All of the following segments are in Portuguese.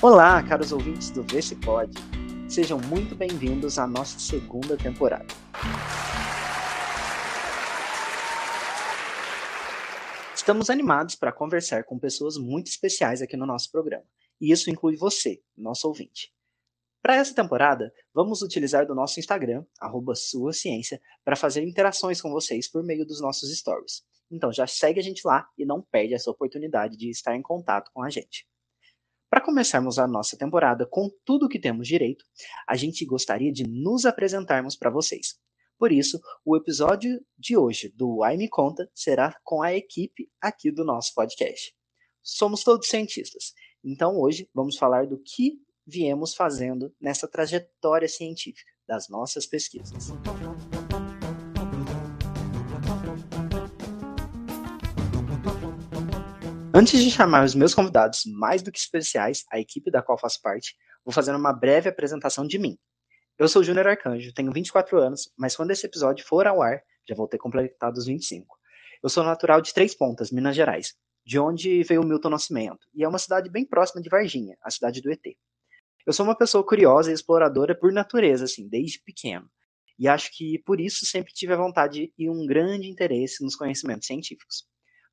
Olá, caros ouvintes do Vê Se Pode. Sejam muito bem-vindos à nossa segunda temporada. Estamos animados para conversar com pessoas muito especiais aqui no nosso programa, e isso inclui você, nosso ouvinte. Para essa temporada, vamos utilizar do nosso Instagram, Sua Ciência, para fazer interações com vocês por meio dos nossos stories. Então já segue a gente lá e não perde essa oportunidade de estar em contato com a gente. Para começarmos a nossa temporada com tudo o que temos direito, a gente gostaria de nos apresentarmos para vocês. Por isso, o episódio de hoje do Ai Me Conta será com a equipe aqui do nosso podcast. Somos todos cientistas, então hoje vamos falar do que viemos fazendo nessa trajetória científica das nossas pesquisas. Antes de chamar os meus convidados mais do que especiais, a equipe da qual faço parte, vou fazer uma breve apresentação de mim. Eu sou Júnior Arcanjo, tenho 24 anos, mas quando esse episódio for ao ar, já vou ter completado os 25. Eu sou natural de Três Pontas, Minas Gerais, de onde veio o Milton Nascimento, e é uma cidade bem próxima de Varginha, a cidade do ET. Eu sou uma pessoa curiosa e exploradora por natureza, assim, desde pequeno. E acho que por isso sempre tive a vontade e um grande interesse nos conhecimentos científicos.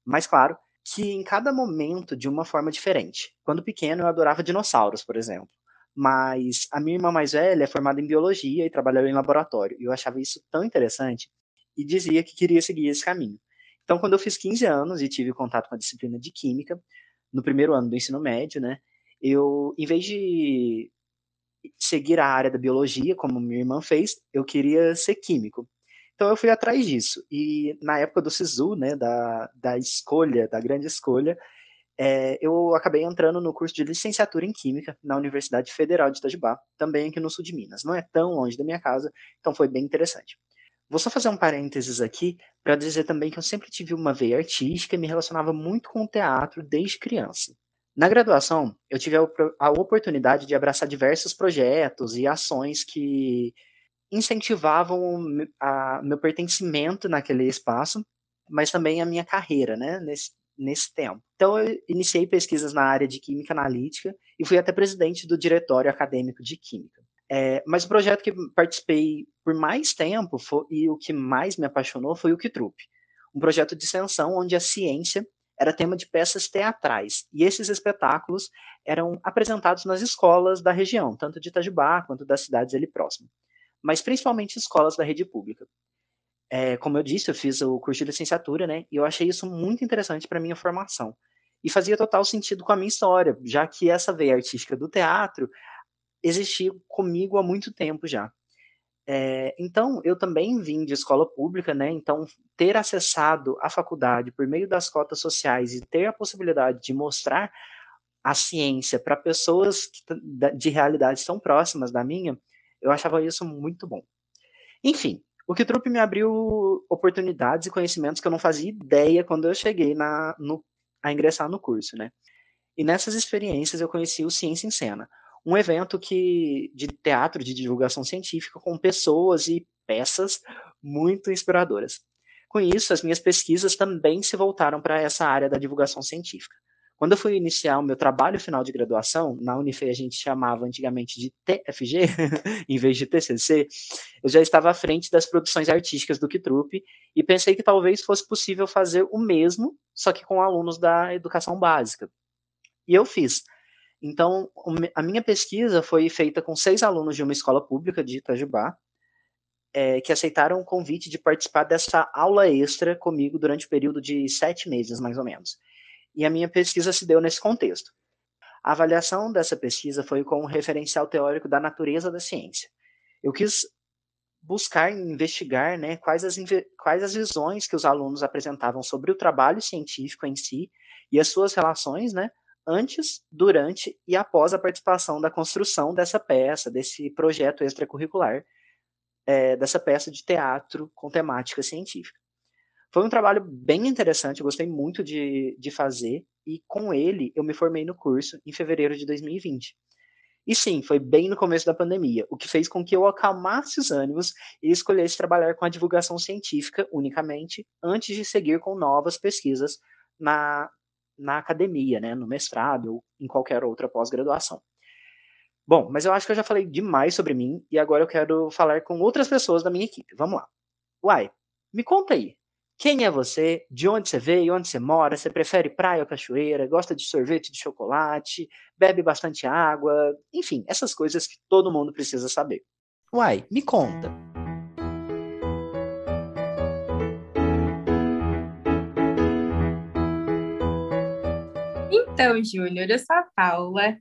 Mas claro, que em cada momento de uma forma diferente. Quando pequeno, eu adorava dinossauros, por exemplo. Mas a minha irmã mais velha é formada em biologia e trabalhava em laboratório. E eu achava isso tão interessante e dizia que queria seguir esse caminho. Então, quando eu fiz 15 anos e tive contato com a disciplina de química, no primeiro ano do ensino médio, né, eu, em vez de seguir a área da biologia, como minha irmã fez, eu queria ser químico. Então eu fui atrás disso. E na época do SISU, né, da, da escolha, da grande escolha, é, eu acabei entrando no curso de licenciatura em Química na Universidade Federal de Itajubá, também aqui no sul de Minas. Não é tão longe da minha casa, então foi bem interessante. Vou só fazer um parênteses aqui para dizer também que eu sempre tive uma veia artística e me relacionava muito com o teatro desde criança. Na graduação, eu tive a, a oportunidade de abraçar diversos projetos e ações que incentivavam a meu pertencimento naquele espaço, mas também a minha carreira, né, nesse, nesse tempo. Então, eu iniciei pesquisas na área de química analítica e fui até presidente do diretório acadêmico de química. É, mas o projeto que participei por mais tempo foi, e o que mais me apaixonou foi o Kitrup, um projeto de extensão onde a ciência era tema de peças teatrais, e esses espetáculos eram apresentados nas escolas da região, tanto de Itajubá quanto das cidades ali próximas mas principalmente escolas da rede pública. É, como eu disse, eu fiz o curso de licenciatura, né? E eu achei isso muito interessante para minha formação. E fazia total sentido com a minha história, já que essa veia artística do teatro existia comigo há muito tempo já. É, então, eu também vim de escola pública, né? Então, ter acessado a faculdade por meio das cotas sociais e ter a possibilidade de mostrar a ciência para pessoas de realidades tão próximas da minha, eu achava isso muito bom. Enfim, o Kitrup me abriu oportunidades e conhecimentos que eu não fazia ideia quando eu cheguei na, no, a ingressar no curso, né? E nessas experiências eu conheci o Ciência em Cena, um evento que de teatro de divulgação científica com pessoas e peças muito inspiradoras. Com isso, as minhas pesquisas também se voltaram para essa área da divulgação científica. Quando eu fui iniciar o meu trabalho final de graduação, na Unife a gente chamava antigamente de TFG, em vez de TCC, eu já estava à frente das produções artísticas do Kitrup e pensei que talvez fosse possível fazer o mesmo, só que com alunos da educação básica. E eu fiz. Então, a minha pesquisa foi feita com seis alunos de uma escola pública de Itajubá, é, que aceitaram o convite de participar dessa aula extra comigo durante o período de sete meses, mais ou menos. E a minha pesquisa se deu nesse contexto. A avaliação dessa pesquisa foi com um referencial teórico da natureza da ciência. Eu quis buscar investigar né, quais, as, quais as visões que os alunos apresentavam sobre o trabalho científico em si e as suas relações né, antes, durante e após a participação da construção dessa peça, desse projeto extracurricular, é, dessa peça de teatro com temática científica. Foi um trabalho bem interessante, eu gostei muito de, de fazer, e com ele eu me formei no curso em fevereiro de 2020. E sim, foi bem no começo da pandemia, o que fez com que eu acalmasse os ânimos e escolhesse trabalhar com a divulgação científica unicamente, antes de seguir com novas pesquisas na, na academia, né, no mestrado ou em qualquer outra pós-graduação. Bom, mas eu acho que eu já falei demais sobre mim e agora eu quero falar com outras pessoas da minha equipe. Vamos lá. Uai, me conta aí. Quem é você? De onde você veio? Onde você mora? Você prefere praia ou cachoeira? Gosta de sorvete de chocolate? Bebe bastante água? Enfim, essas coisas que todo mundo precisa saber. Uai, me conta. Então, Júnior, eu sou a Paula,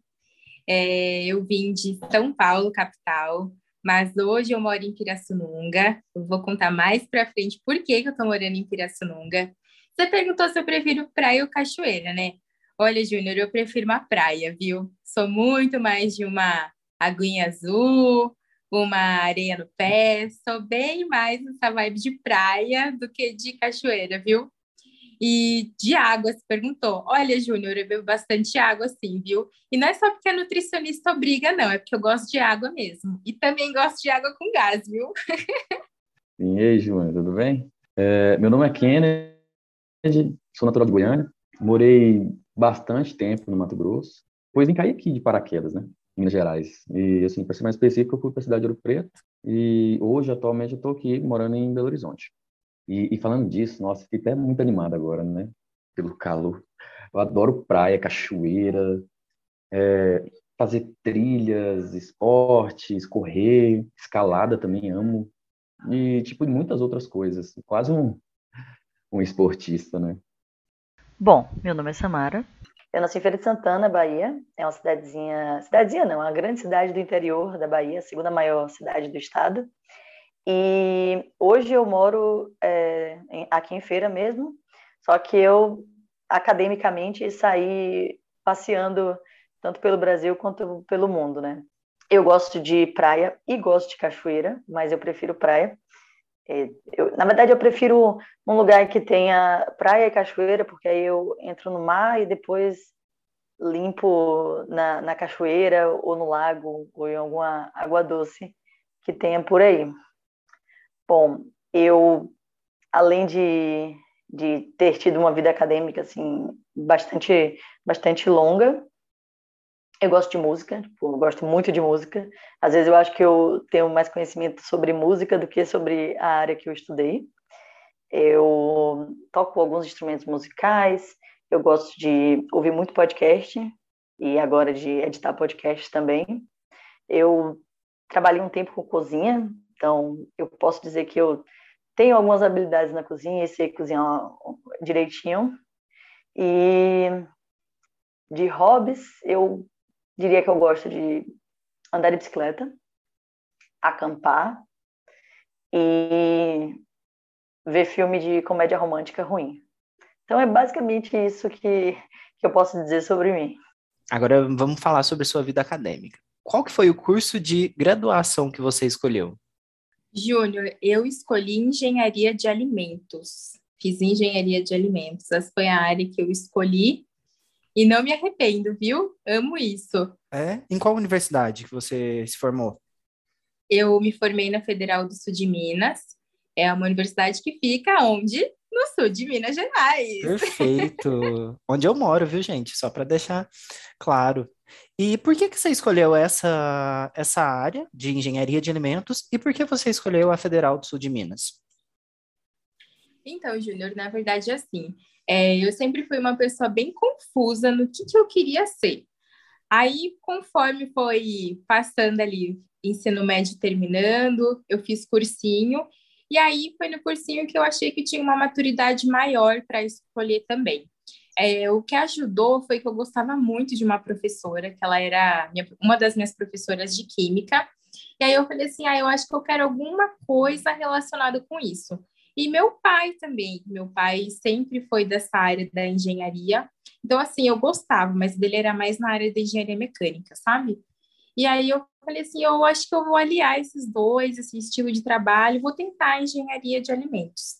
é, eu vim de São Paulo, capital, mas hoje eu moro em Pirassununga. Eu vou contar mais para frente por que, que eu estou morando em Pirassununga. Você perguntou se eu prefiro praia ou cachoeira, né? Olha, Júnior, eu prefiro uma praia, viu? Sou muito mais de uma aguinha azul, uma areia no pé. Sou bem mais essa vibe de praia do que de cachoeira, viu? E de água, se perguntou. Olha, Júnior, eu bebo bastante água, sim, viu? E não é só porque a nutricionista obriga, não, é porque eu gosto de água mesmo. E também gosto de água com gás, viu? e aí, Júnior, tudo bem? É, meu nome é Kennedy, sou natural de Goiânia, morei bastante tempo no Mato Grosso, depois vim cair aqui de paraquedas, né? Minas Gerais. E, assim, para ser mais específico, eu fui para a cidade de Ouro Preto e hoje, atualmente, eu estou aqui morando em Belo Horizonte. E, e, falando disso, nossa, fiquei até muito animado agora, né? Pelo calor. Eu adoro praia, cachoeira, é, fazer trilhas, esportes, correr, escalada também amo. E, tipo, muitas outras coisas. Quase um, um esportista, né? Bom, meu nome é Samara. Eu nasci em Feira de Santana, Bahia. É uma cidadezinha... Cidadezinha não, é uma grande cidade do interior da Bahia, a segunda maior cidade do estado. E hoje eu moro é, aqui em Feira mesmo, só que eu academicamente saí passeando tanto pelo Brasil quanto pelo mundo, né? Eu gosto de praia e gosto de cachoeira, mas eu prefiro praia. É, eu, na verdade, eu prefiro um lugar que tenha praia e cachoeira, porque aí eu entro no mar e depois limpo na, na cachoeira ou no lago ou em alguma água doce que tenha por aí. Bom, eu, além de, de ter tido uma vida acadêmica, assim, bastante, bastante longa, eu gosto de música, tipo, eu gosto muito de música. Às vezes eu acho que eu tenho mais conhecimento sobre música do que sobre a área que eu estudei. Eu toco alguns instrumentos musicais, eu gosto de ouvir muito podcast e agora de editar podcast também. Eu trabalhei um tempo com cozinha, então, eu posso dizer que eu tenho algumas habilidades na cozinha e sei cozinhar direitinho. E de hobbies, eu diria que eu gosto de andar de bicicleta, acampar e ver filme de comédia romântica ruim. Então é basicamente isso que, que eu posso dizer sobre mim. Agora vamos falar sobre sua vida acadêmica. Qual que foi o curso de graduação que você escolheu? Júnior, eu escolhi engenharia de alimentos. Fiz engenharia de alimentos. Essa foi a área que eu escolhi e não me arrependo, viu? Amo isso. É? Em qual universidade que você se formou? Eu me formei na Federal do Sul de Minas. É uma universidade que fica onde? No sul de Minas Gerais. Perfeito. onde eu moro, viu, gente? Só para deixar claro. E por que, que você escolheu essa, essa área de engenharia de alimentos e por que você escolheu a Federal do Sul de Minas? Então, Júnior, na verdade é assim. É, eu sempre fui uma pessoa bem confusa no que, que eu queria ser. Aí, conforme foi passando ali, ensino médio terminando, eu fiz cursinho, e aí foi no cursinho que eu achei que tinha uma maturidade maior para escolher também. É, o que ajudou foi que eu gostava muito de uma professora, que ela era minha, uma das minhas professoras de química. E aí eu falei assim, ah, eu acho que eu quero alguma coisa relacionada com isso. E meu pai também, meu pai sempre foi dessa área da engenharia. Então, assim, eu gostava, mas dele era mais na área da engenharia mecânica, sabe? E aí eu falei assim, eu acho que eu vou aliar esses dois, esse estilo de trabalho, vou tentar engenharia de alimentos.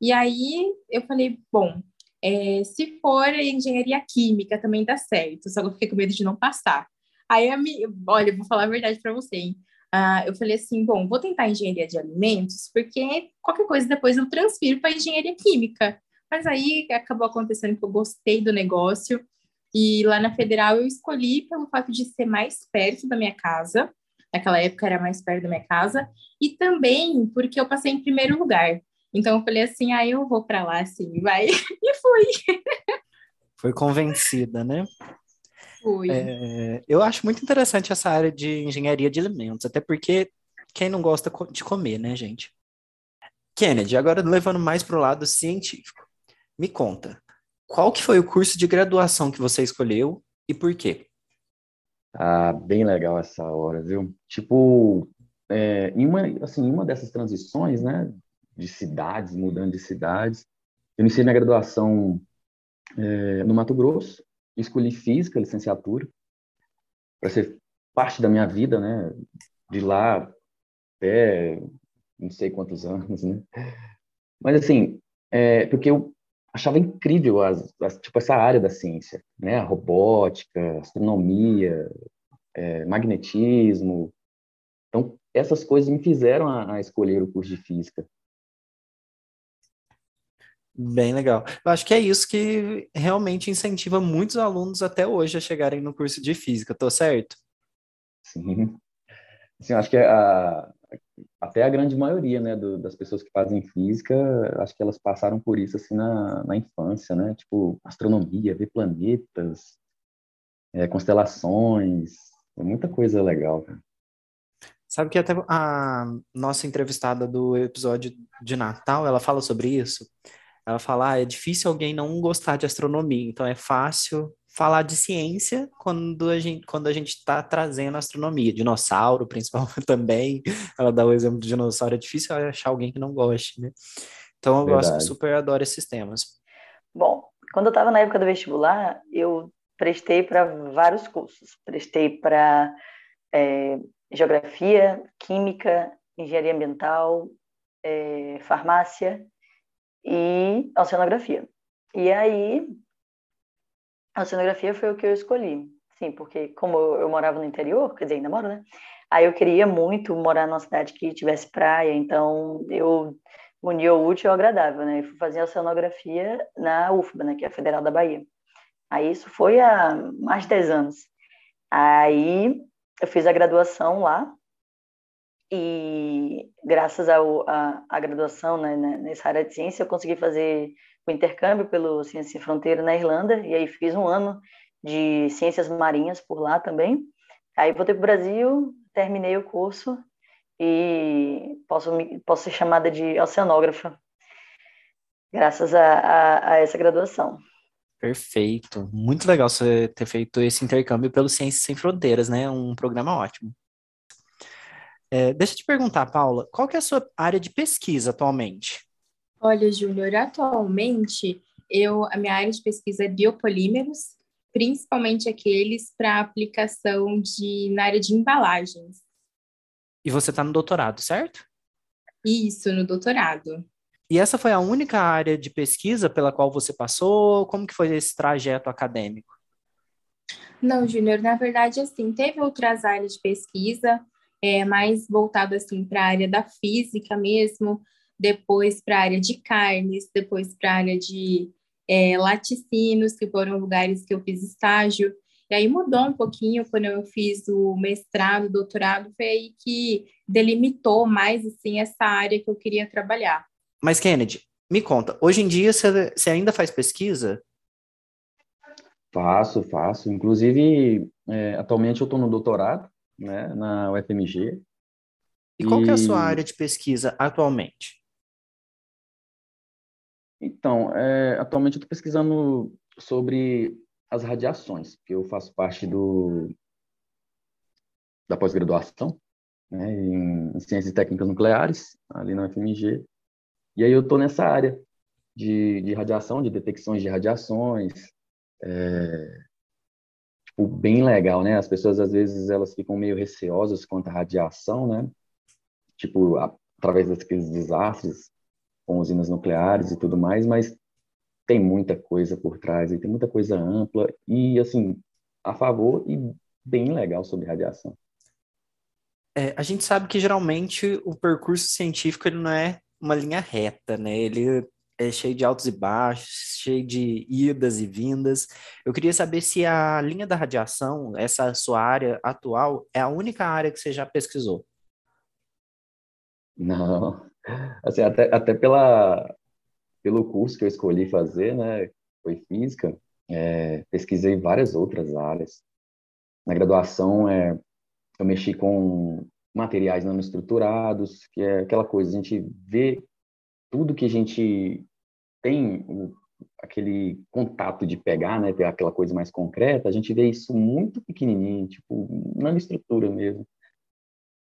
E aí eu falei, bom, é, se for engenharia química, também dá certo, só que eu fiquei com medo de não passar. Aí, a minha, olha, vou falar a verdade para você, hein? Ah, eu falei assim, bom, vou tentar engenharia de alimentos, porque qualquer coisa depois eu transfiro para engenharia química. Mas aí acabou acontecendo que eu gostei do negócio, E lá na Federal eu escolhi pelo fato de ser mais perto da minha casa, naquela época era mais perto da minha casa, e também porque eu passei em primeiro lugar. Então eu falei assim, ah, eu vou para lá, assim, vai. E fui. Foi convencida, né? Fui. É, eu acho muito interessante essa área de engenharia de alimentos, até porque quem não gosta de comer, né, gente? Kennedy, agora levando mais para o lado científico, me conta, qual que foi o curso de graduação que você escolheu e por quê? Ah, bem legal essa hora, viu? Tipo, é, em uma, assim, em uma dessas transições, né, de cidades, mudando de cidades, eu iniciei minha graduação é, no Mato Grosso, escolhi física, licenciatura, para ser parte da minha vida, né, de lá até não sei quantos anos, né? Mas assim, é, porque eu achava incrível as, as, tipo essa área da ciência, né? A robótica, astronomia, é, magnetismo. Então essas coisas me fizeram a, a escolher o curso de física. Bem legal. Eu acho que é isso que realmente incentiva muitos alunos até hoje a chegarem no curso de física, tô certo? Sim. Assim, acho que a, até a grande maioria, né, do, das pessoas que fazem física, acho que elas passaram por isso, assim, na, na infância, né, tipo, astronomia, ver planetas, é, constelações, é muita coisa legal, cara. Sabe que até a nossa entrevistada do episódio de Natal, ela fala sobre isso. Ela fala, ah, é difícil alguém não gostar de astronomia, então é fácil falar de ciência quando a gente quando a gente está trazendo astronomia, dinossauro principalmente também. Ela dá o exemplo do dinossauro, é difícil achar alguém que não goste, né? Então eu Verdade. gosto, super adoro esses temas. Bom, quando eu estava na época do vestibular, eu prestei para vários cursos. Prestei para é, geografia, química, engenharia ambiental, é, farmácia e oceanografia. E aí a oceanografia foi o que eu escolhi. Sim, porque como eu morava no interior, quer dizer, ainda moro, né? Aí eu queria muito morar numa cidade que tivesse praia, então eu uni o útil ao agradável, né? Eu fui fazer oceanografia na UFBA, né? Que é a Federal da Bahia. Aí isso foi há mais de 10 anos. Aí eu fiz a graduação lá e graças à graduação né, nessa área de ciência eu consegui fazer o intercâmbio pelo Ciência Sem Fronteira na Irlanda, e aí fiz um ano de ciências marinhas por lá também. Aí voltei para o Brasil, terminei o curso e posso, posso ser chamada de oceanógrafa, graças a, a, a essa graduação. Perfeito. Muito legal você ter feito esse intercâmbio pelo Ciências Sem Fronteiras, né? Um programa ótimo. É, deixa eu te perguntar, Paula, qual que é a sua área de pesquisa atualmente? Olha, Júnior, atualmente eu, a minha área de pesquisa é biopolímeros, principalmente aqueles para aplicação de, na área de embalagens. E você está no doutorado, certo? Isso, no doutorado. E essa foi a única área de pesquisa pela qual você passou? Como que foi esse trajeto acadêmico? Não, Júnior, na verdade, assim, teve outras áreas de pesquisa, é, mais voltado, assim, para a área da física mesmo, depois para a área de carnes, depois para a área de é, laticínios, que foram lugares que eu fiz estágio. E aí mudou um pouquinho quando eu fiz o mestrado, doutorado, foi aí que delimitou mais assim essa área que eu queria trabalhar. Mas Kennedy, me conta, hoje em dia você, ainda faz pesquisa? Faço, faço. Inclusive, é, atualmente eu estou no doutorado, né, na UFMG. E qual e... é a sua área de pesquisa atualmente? Então, é, atualmente eu estou pesquisando sobre as radiações, porque eu faço parte do da pós-graduação né, em, em, Ciências e Técnicas Nucleares, ali na UFMG. E aí eu estou nessa área de, de radiação, de detecções de radiações. É, tipo, bem legal, né? As pessoas, às vezes, elas ficam meio receosas quanto à radiação, né? Tipo, a, através daqueles desastres com usinas nucleares e tudo mais, mas tem muita coisa por trás e tem muita coisa ampla e assim a favor e bem legal sobre radiação. É, a gente sabe que geralmente o percurso científico ele não é uma linha reta, né? Ele é cheio de altos e baixos, cheio de idas e vindas. Eu queria saber se a linha da radiação, essa sua área atual, é a única área que você já pesquisou. Não, assim, até, até pela, pelo curso que eu escolhi fazer, né, foi física, é, pesquisei várias outras áreas. Na graduação, é, eu mexi com materiais nanoestruturados, que é aquela coisa, a gente vê tudo que a gente tem o, aquele contato de pegar, né, ter aquela coisa mais concreta, a gente vê isso muito pequenininho, tipo, nanoestrutura mesmo.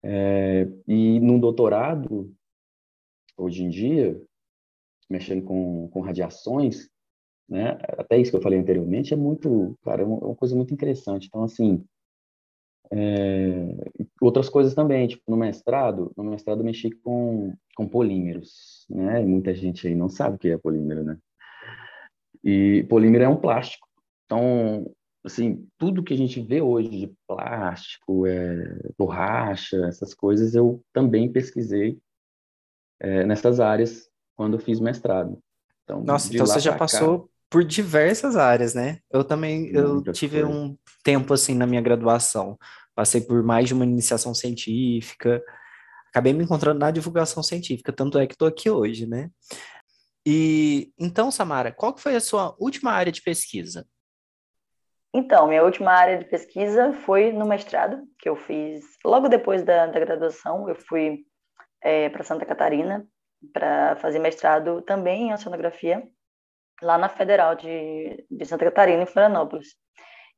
É, e no doutorado, hoje em dia, mexendo com, com radiações, né, até isso que eu falei anteriormente, é muito, cara, é uma, é coisa muito interessante. Então, assim, é, outras coisas também, tipo, no mestrado, no mestrado eu mexi com, com polímeros, né, muita gente aí não sabe o que é polímero, né. E polímero é um plástico. Então, assim, tudo que a gente vê hoje de plástico, é, borracha, essas coisas, eu também pesquisei é, nessas áreas quando eu fiz mestrado. Então, Nossa, então você já passou cá, por diversas áreas, né? Eu também eu tive um tempo assim na minha graduação, passei por mais de uma iniciação científica, acabei me encontrando na divulgação científica, tanto é que estou aqui hoje, né? E então, Samara, qual que foi a sua última área de pesquisa? Então, minha última área de pesquisa foi no mestrado, que eu fiz logo depois da, da graduação. Eu fui é, para Santa Catarina para fazer mestrado também em oceanografia, lá na Federal de, de Santa Catarina, em Florianópolis.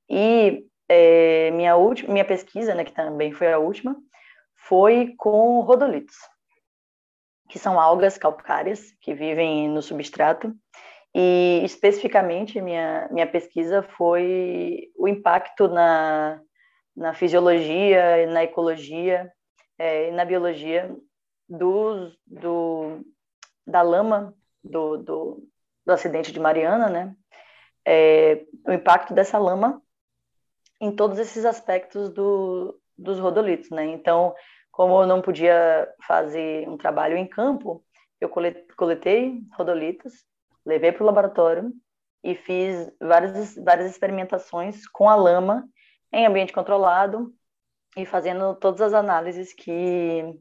E é, minha, última, minha pesquisa, né, que também foi a última, foi com rodolitos, que são algas calcárias que vivem no substrato e especificamente minha minha pesquisa foi o impacto na na fisiologia, na ecologia é, e na biologia do, do da lama do, do, do acidente de Mariana, né? É, o impacto dessa lama em todos esses aspectos do, dos rodolitos, né? Então, como eu não podia fazer um trabalho em campo, eu coletei rodolitos levei para o laboratório e fiz várias, várias experimentações com a lama em ambiente controlado e fazendo todas as análises que,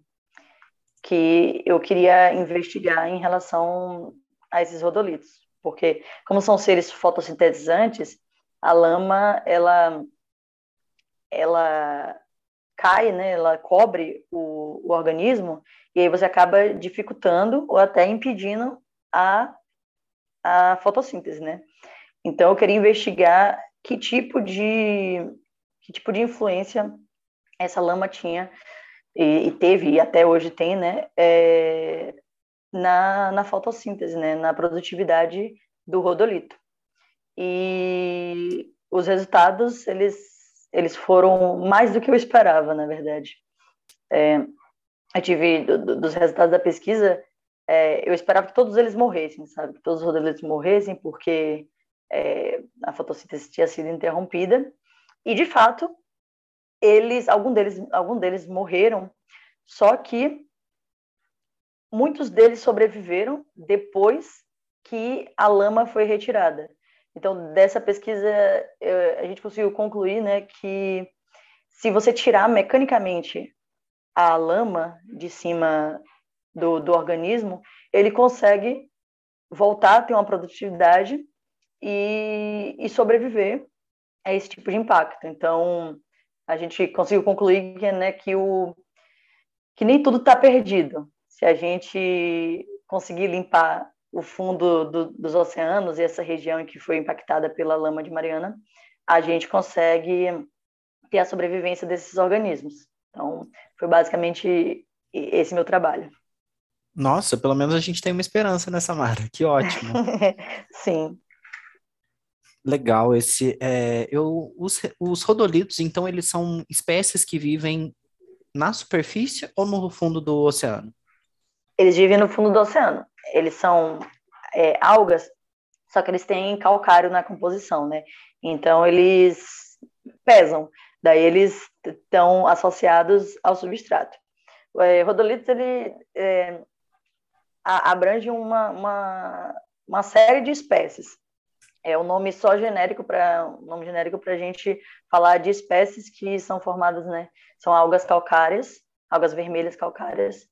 que eu queria investigar em relação a esses rodolitos. Porque, como são seres fotossintetizantes, a lama, ela, ela cai, né, ela cobre o, o organismo, e aí você acaba dificultando ou até impedindo a a fotossíntese, né? Então eu queria investigar que tipo de que tipo de influência essa lama tinha e, e teve e até hoje tem, né? É, na, na fotossíntese, né? Na produtividade do rodolito. E os resultados eles eles foram mais do que eu esperava, na verdade. É, eu tive do, dos resultados da pesquisa é, eu esperava que todos eles morressem, sabe? Que todos os rodelitos morressem, porque é, a fotossíntese tinha sido interrompida. E, de fato, eles, algum deles, algum deles morreram, só que muitos deles sobreviveram depois que a lama foi retirada. Então, dessa pesquisa, a gente conseguiu concluir né, que se você tirar mecanicamente a lama de cima do, do organismo, ele consegue voltar a ter uma produtividade e, e sobreviver a esse tipo de impacto. Então, a gente conseguiu concluir né, que, o, que nem tudo está perdido. Se a gente conseguir limpar o fundo do, dos oceanos e essa região que foi impactada pela lama de Mariana, a gente consegue ter a sobrevivência desses organismos. Então, foi basicamente esse meu trabalho. Nossa, pelo menos a gente tem uma esperança nessa Mara. Que ótimo. Sim. Legal esse. É, eu, os, os rodolitos, então, eles são espécies que vivem na superfície ou no fundo do oceano? Eles vivem no fundo do oceano. Eles são é, algas, só que eles têm calcário na composição, né? Então eles pesam. Daí eles estão associados ao substrato. É, rodolitos ele é, abrange uma, uma, uma série de espécies. É o um nome só genérico para um nome genérico para a gente falar de espécies que são formadas, né? São algas calcárias, algas vermelhas calcárias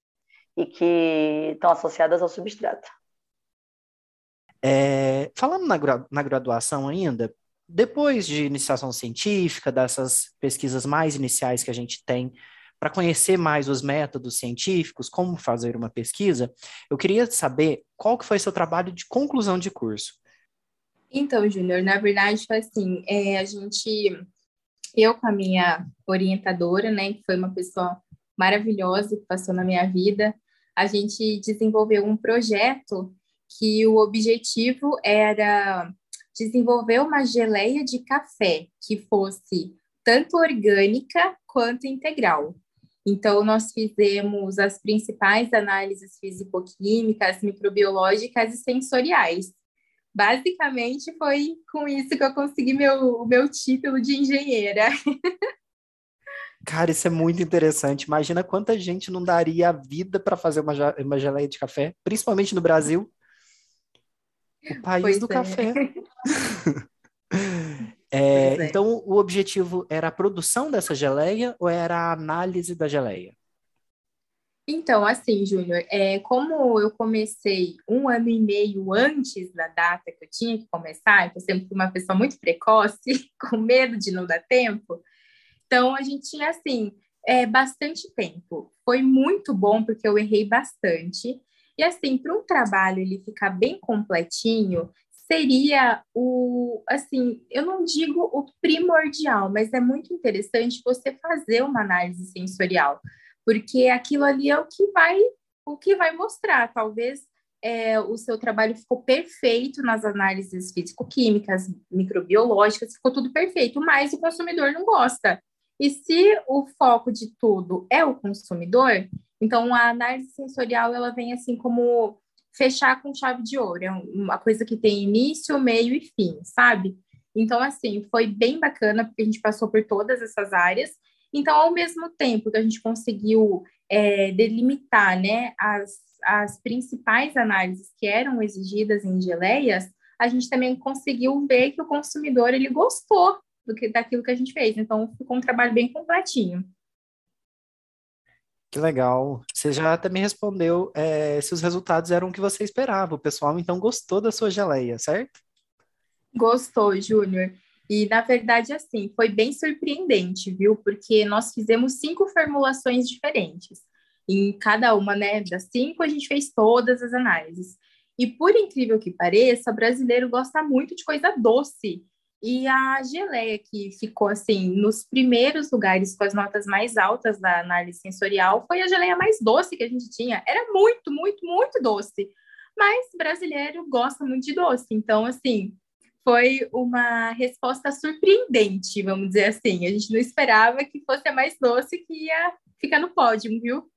e que estão associadas ao substrato. É, falando na, na graduação ainda, depois de iniciação científica, dessas pesquisas mais iniciais que a gente tem para conhecer mais os métodos científicos, como fazer uma pesquisa, eu queria saber qual que foi seu trabalho de conclusão de curso. Então, Júnior, na verdade foi assim, é, a gente, eu com a minha orientadora, né, que foi uma pessoa maravilhosa que passou na minha vida, a gente desenvolveu um projeto que o objetivo era desenvolver uma geleia de café que fosse tanto orgânica quanto integral. Então, nós fizemos as principais análises físico-químicas, microbiológicas e sensoriais. Basicamente, foi com isso que eu consegui meu, o meu título de engenheira. Cara, isso é muito interessante. Imagina quanta gente não daria a vida para fazer uma, uma geleia de café, principalmente no Brasil. O país pois do é. café. É, é. Então, o objetivo era a produção dessa geleia ou era a análise da geleia? Então, assim, Júnior, é, como eu comecei um ano e meio antes da data que eu tinha que começar, então eu sempre fui uma pessoa muito precoce, com medo de não dar tempo, então a gente tinha, assim, é, bastante tempo. Foi muito bom, porque eu errei bastante. E, assim, para um trabalho ele ficar bem completinho, seria o, assim, eu não digo o primordial, mas é muito interessante você fazer uma análise sensorial, porque aquilo ali é o que vai, o que vai mostrar, talvez é, o seu trabalho ficou perfeito nas análises físico-químicas, microbiológicas, ficou tudo perfeito, mas o consumidor não gosta. E se o foco de tudo é o consumidor, então a análise sensorial ela vem assim como fechar com chave de ouro. É uma coisa que tem início, meio e fim, sabe? Então, assim, foi bem bacana, porque a gente passou por todas essas áreas. Então, ao mesmo tempo que a gente conseguiu é, delimitar né, as, as principais análises que eram exigidas em geleias, a gente também conseguiu ver que o consumidor ele gostou do que, daquilo que a gente fez. Então, ficou um trabalho bem completinho. Que legal. Você já até me respondeu é, se os resultados eram o que você esperava. O pessoal então gostou da sua geleia, certo? Gostou, Júnior. E na verdade, assim, foi bem surpreendente, viu? Porque nós fizemos cinco formulações diferentes. Em cada uma, né, das cinco, a gente fez todas as análises. E por incrível que pareça, o brasileiro gosta muito de coisa doce. E a geleia, que ficou assim nos primeiros lugares com as notas mais altas da análise sensorial, foi a geleia mais doce que a gente tinha. Era muito, muito, muito doce. Mas brasileiro gosta muito de doce. Então, assim, foi uma resposta surpreendente, vamos dizer assim. A gente não esperava que fosse a mais doce que ia ficar no pódio, viu?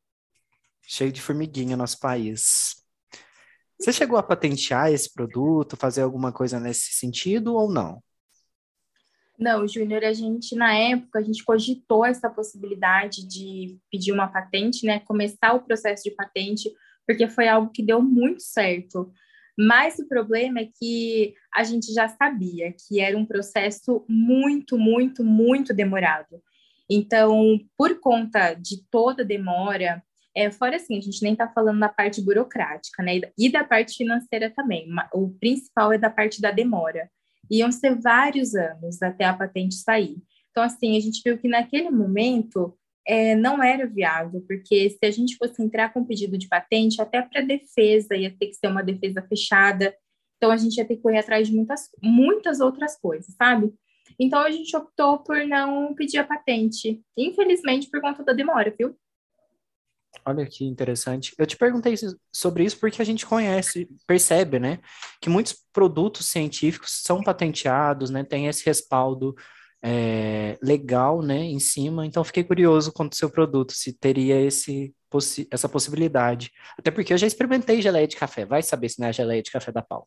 Cheio de formiguinha nosso país. Você chegou a patentear esse produto, fazer alguma coisa nesse sentido ou não? Não, Júnior, a gente, na época, a gente cogitou essa possibilidade de pedir uma patente, né? Começar o processo de patente, porque foi algo que deu muito certo. Mas o problema é que a gente já sabia que era um processo muito, muito, muito demorado. Então, por conta de toda demora, é, fora assim, a gente nem está falando da parte burocrática, né? E da parte financeira também. O principal é da parte da demora iam ser vários anos até a patente sair. Então, assim, a gente viu que naquele momento é, não era viável, porque se a gente fosse entrar com pedido de patente, até para defesa ia ter que ser uma defesa fechada, então a gente ia ter que correr atrás de muitas, muitas outras coisas, sabe? Então a gente optou por não pedir a patente, infelizmente por conta da demora, viu? Olha que interessante. Eu te perguntei sobre isso porque a gente conhece, percebe, né, que muitos produtos científicos são patenteados, né, tem esse respaldo é, legal, né, em cima. Então, fiquei curioso quanto ao seu produto, se teria esse, possi essa possibilidade. Até porque eu já experimentei geleia de café. Vai saber se não é a geleia de café da Paula.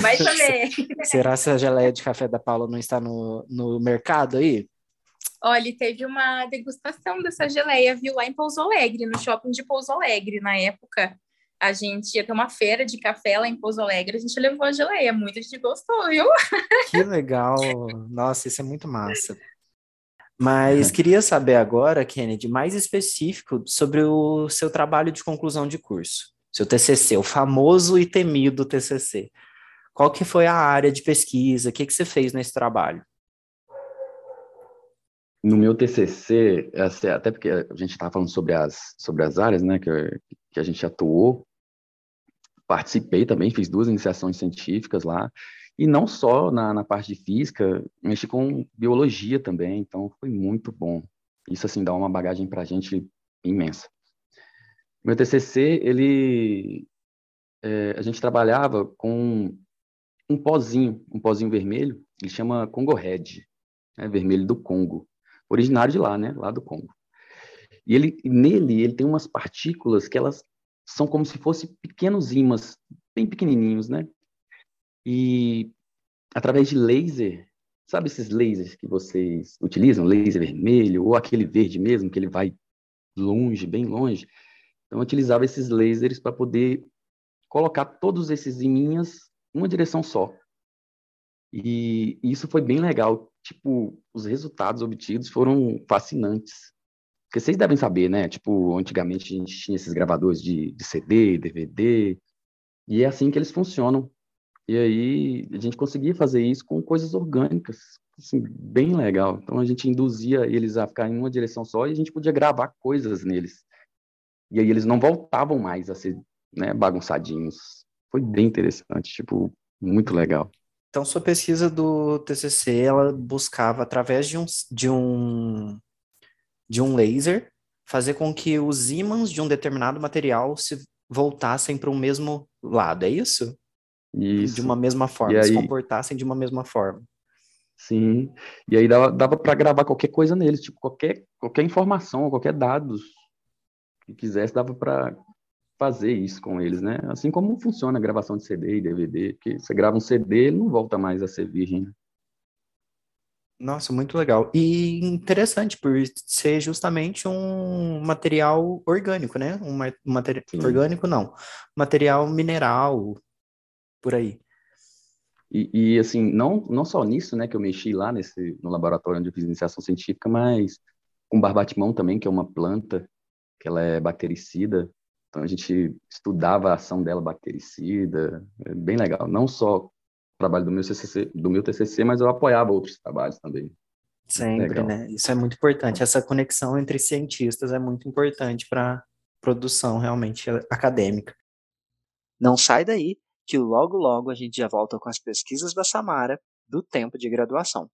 Vai saber. Será que a geleia de café da Paula não está no, no mercado aí? Olha, teve uma degustação dessa geleia, viu, lá em Pouso Alegre, no shopping de Pouso Alegre, na época. a gente ia ter uma feira de café lá em Pouso Alegre, a gente levou a geleia, muita gente gostou, viu? Que legal! Nossa, isso é muito massa. Mas queria saber agora, Kennedy, mais específico sobre o seu trabalho de conclusão de curso, seu TCC, o famoso e temido TCC. Qual que foi a área de pesquisa? O que, que você fez nesse trabalho? No meu TCC, assim, até porque a gente estava falando sobre as, sobre as áreas né, que, que a gente atuou, participei também, fiz duas iniciações científicas lá, e não só na, na parte de física, mexi com biologia também, então foi muito bom. Isso, assim, dá uma bagagem para a gente imensa. Meu TCC, ele... É, a gente trabalhava com um pozinho, um pozinho vermelho, ele chama Congo Red, né, vermelho do Congo, originário de lá, né, lá do Congo. E ele, nele, ele tem umas partículas que elas são como se fossem pequenos ímãs, bem pequenininhos, né? E através de laser, sabe esses lasers que vocês utilizam, laser vermelho ou aquele verde mesmo, que ele vai longe, bem longe. Então, eu utilizava esses lasers para poder colocar todos esses iminhas uma direção só. E isso foi bem legal. Tipo, os resultados obtidos foram fascinantes. Porque vocês devem saber, né? Tipo, antigamente a gente tinha esses gravadores de, de CD, DVD, e é assim que eles funcionam. E aí a gente conseguia fazer isso com coisas orgânicas, assim, bem legal. Então a gente induzia eles a ficar em uma direção só e a gente podia gravar coisas neles. E aí eles não voltavam mais a ser né, bagunçadinhos. Foi bem interessante, tipo, muito legal. Então, sua pesquisa do TCC, ela buscava, através de um, de um, de um laser, fazer com que os ímãs de um determinado material se voltassem para o mesmo lado, é isso? Isso. De uma mesma forma, aí... se comportassem de uma mesma forma. Sim, e aí dava, dava para gravar qualquer coisa neles, tipo, qualquer, qualquer informação, qualquer dados que quisesse, dava para fazer isso com eles, né? Assim como funciona a gravação de CD e DVD, que você grava um CD, ele não volta mais a ser virgem. Né? Nossa, muito legal. E interessante por ser justamente um material orgânico, né? Um material orgânico não, material mineral por aí. E, e, assim, não, não só nisso, né, que eu mexi lá nesse, no laboratório onde eu fiz iniciação científica, mas com barbatimão também, que é uma planta, que ela é bactericida, então a gente estudava a ação dela bactericida, é bem legal. Não só o trabalho do meu TCC, do meu TCC, mas eu apoiava outros trabalhos também. Sempre, legal. né? Isso é muito importante. Essa conexão entre cientistas é muito importante para produção realmente acadêmica. Não sai daí, que logo logo a gente já volta com as pesquisas da Samara do tempo de graduação.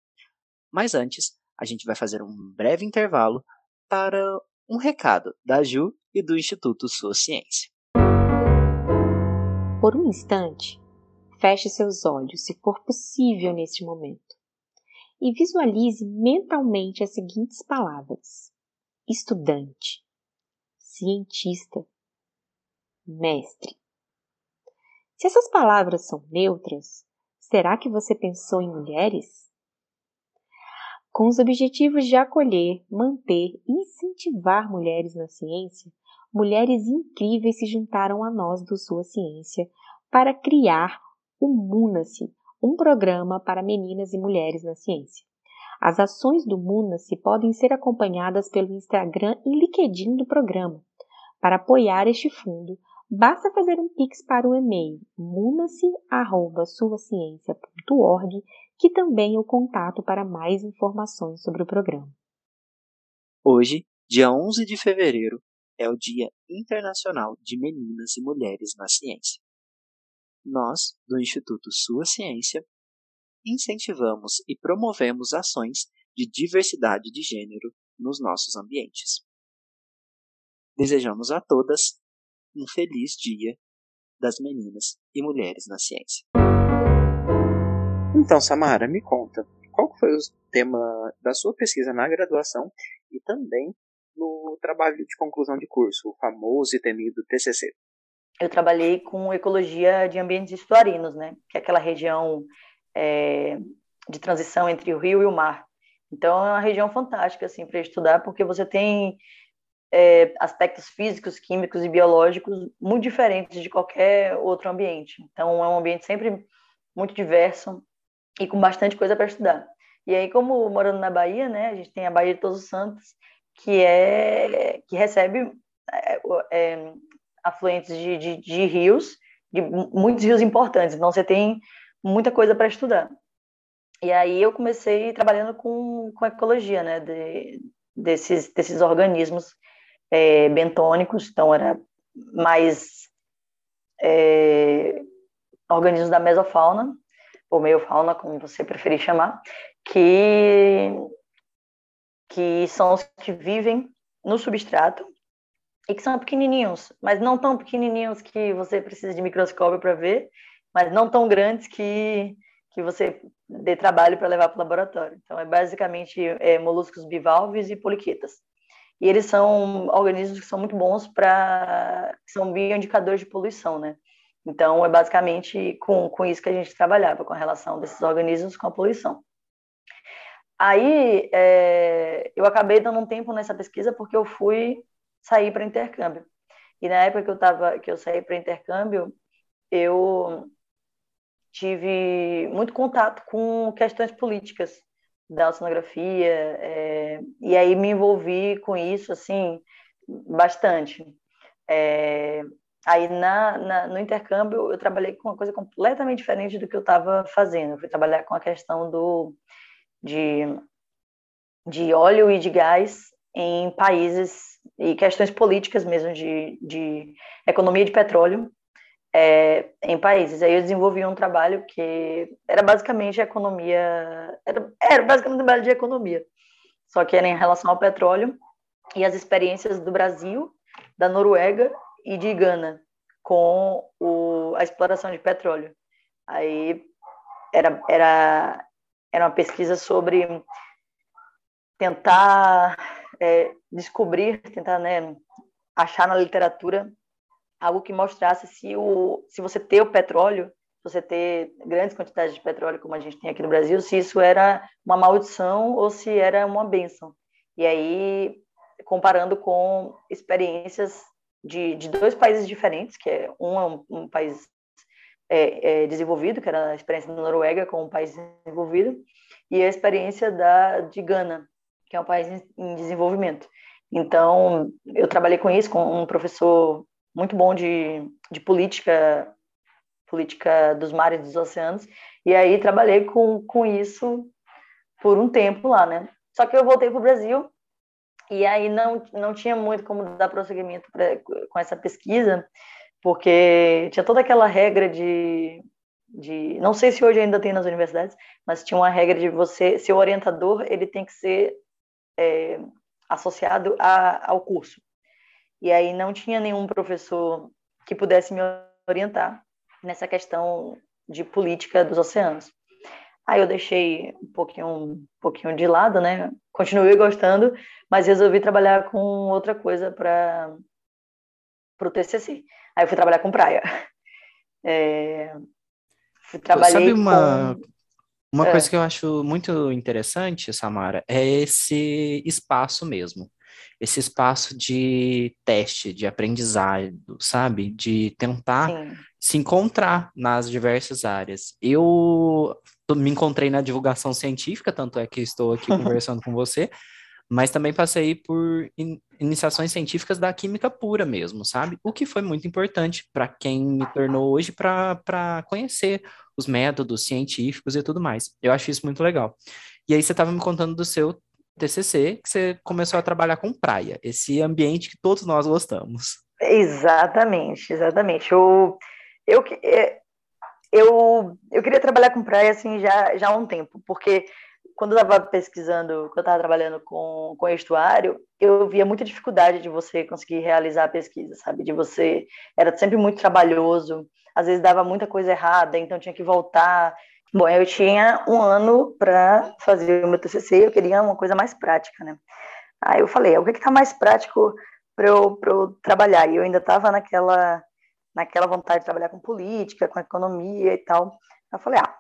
Mas antes, a gente vai fazer um breve intervalo para um recado da Ju e do Instituto Sua Ciência. Por um instante, feche seus olhos, se for possível neste momento, e visualize mentalmente as seguintes palavras: estudante, cientista, mestre. Se essas palavras são neutras, será que você pensou em mulheres? Com os objetivos de acolher, manter e incentivar mulheres na ciência, mulheres incríveis se juntaram a nós do Sua Ciência para criar o Munace, um programa para meninas e mulheres na ciência. As ações do Munace podem ser acompanhadas pelo Instagram e LinkedIn do programa. Para apoiar este fundo, basta fazer um pix para o e-mail munace@suaciencia.org, que também o contato para mais informações sobre o programa. Hoje, dia 11 de fevereiro, é o Dia Internacional de Meninas e Mulheres na Ciência. Nós, do Instituto Sua Ciência, incentivamos e promovemos ações de diversidade de gênero nos nossos ambientes. Desejamos a todas um feliz Dia das Meninas e Mulheres na Ciência. Então, Samara, me conta, qual foi o tema da sua pesquisa na graduação e também no trabalho de conclusão de curso, o famoso e temido TCC? Eu trabalhei com ecologia de ambientes estuarinos, né? Que é aquela região é, de transição entre o rio e o mar. Então é uma região fantástica assim para estudar, porque você tem é, aspectos físicos, químicos e biológicos muito diferentes de qualquer outro ambiente. Então, é um ambiente sempre muito diverso e com bastante coisa para estudar. E aí, como morando na Bahia, né, a gente tem a Bahia de Todos os Santos, que é que recebe é, é, afluentes de, de, de, rios, de muitos rios importantes. Então, você tem muita coisa para estudar. E aí eu comecei trabalhando com, com ecologia, né, de, desses, desses organismos é, bentônicos, então era mais é, organismos da mesofauna, ou meiofauna, como você preferir chamar, que, que são os que vivem no substrato e que são pequenininhos, mas não tão pequenininhos que você precisa de microscópio para ver, mas não tão grandes que, que você dê trabalho para levar para o laboratório. Então, é basicamente é, moluscos bivalves e poliquetas. E eles são organismos que são muito bons para. são bioindicadores de poluição, né? Então, é basicamente com, com isso que a gente trabalhava, com a relação desses organismos com a poluição. Aí, é, eu acabei dando um tempo nessa pesquisa porque eu fui sair para intercâmbio. E na época que eu tava, que eu saí para intercâmbio, eu tive muito contato com questões políticas da oceanografia, é, e aí me envolvi com isso, assim, bastante. É, aí na, na, no intercâmbio eu trabalhei com uma coisa completamente diferente do que eu estava fazendo. Eu fui trabalhar com a questão do, de, de óleo e de gás em países e questões políticas mesmo de, de economia de petróleo é, em países. Aí eu desenvolvi um trabalho que era basicamente economia, era, era basicamente um trabalho de economia, só que era em relação ao petróleo e as experiências do Brasil, da Noruega e de Gana com o, a exploração de petróleo. Aí era, era, era uma pesquisa sobre tentar é, descobrir, tentar né, achar na literatura algo que mostrasse se, o, se você ter o petróleo, você ter grandes quantidades de petróleo, como a gente tem aqui no Brasil, se isso era uma maldição ou se era uma benção. E aí, comparando com experiências de, de dois países diferentes, que é um, é um, um país é, é, desenvolvido, que era a experiência da Noruega com um país desenvolvido, e a experiência da, de Gana, que é um país em, em desenvolvimento. Então, eu trabalhei com isso, com um professor muito bom de, de política, política dos mares e dos oceanos, e aí trabalhei com, com isso por um tempo lá, né? Só que eu voltei para o Brasil e aí não, não tinha muito como dar prosseguimento pra, com essa pesquisa, porque tinha toda aquela regra de, de não sei se hoje ainda tem nas universidades, mas tinha uma regra de você, seu orientador, ele tem que ser é, associado a, ao curso. E aí não tinha nenhum professor que pudesse me orientar nessa questão de política dos oceanos. Aí eu deixei um pouquinho, um pouquinho de lado, né? Continuei gostando, mas resolvi trabalhar com outra coisa para o TCC. Aí eu fui trabalhar com praia. É, Sabe uma, com... uma é. coisa que eu acho muito interessante, Samara, é esse espaço mesmo esse espaço de teste, de aprendizado, sabe? De tentar Sim. se encontrar nas diversas áreas. Eu me encontrei na divulgação científica, tanto é que estou aqui conversando com você, mas também passei por in iniciações científicas da química pura mesmo, sabe? O que foi muito importante para quem me tornou hoje para conhecer os métodos científicos e tudo mais. Eu acho isso muito legal. E aí você estava me contando do seu TCC, que você começou a trabalhar com praia, esse ambiente que todos nós gostamos. Exatamente, exatamente. Eu, eu, é, eu, eu queria trabalhar com praia assim já, já há um tempo, porque quando eu estava pesquisando, quando eu estava trabalhando com, com estuário, eu via muita dificuldade de você conseguir realizar a pesquisa, sabe? De você. Era sempre muito trabalhoso, às vezes dava muita coisa errada, então tinha que voltar. Bom, eu tinha um ano para fazer o meu TCC, eu queria uma coisa mais prática, né? Aí eu falei, o que está mais prático para eu, eu trabalhar? E eu ainda estava naquela, naquela vontade de trabalhar com política, com economia e tal. Eu falei, ah,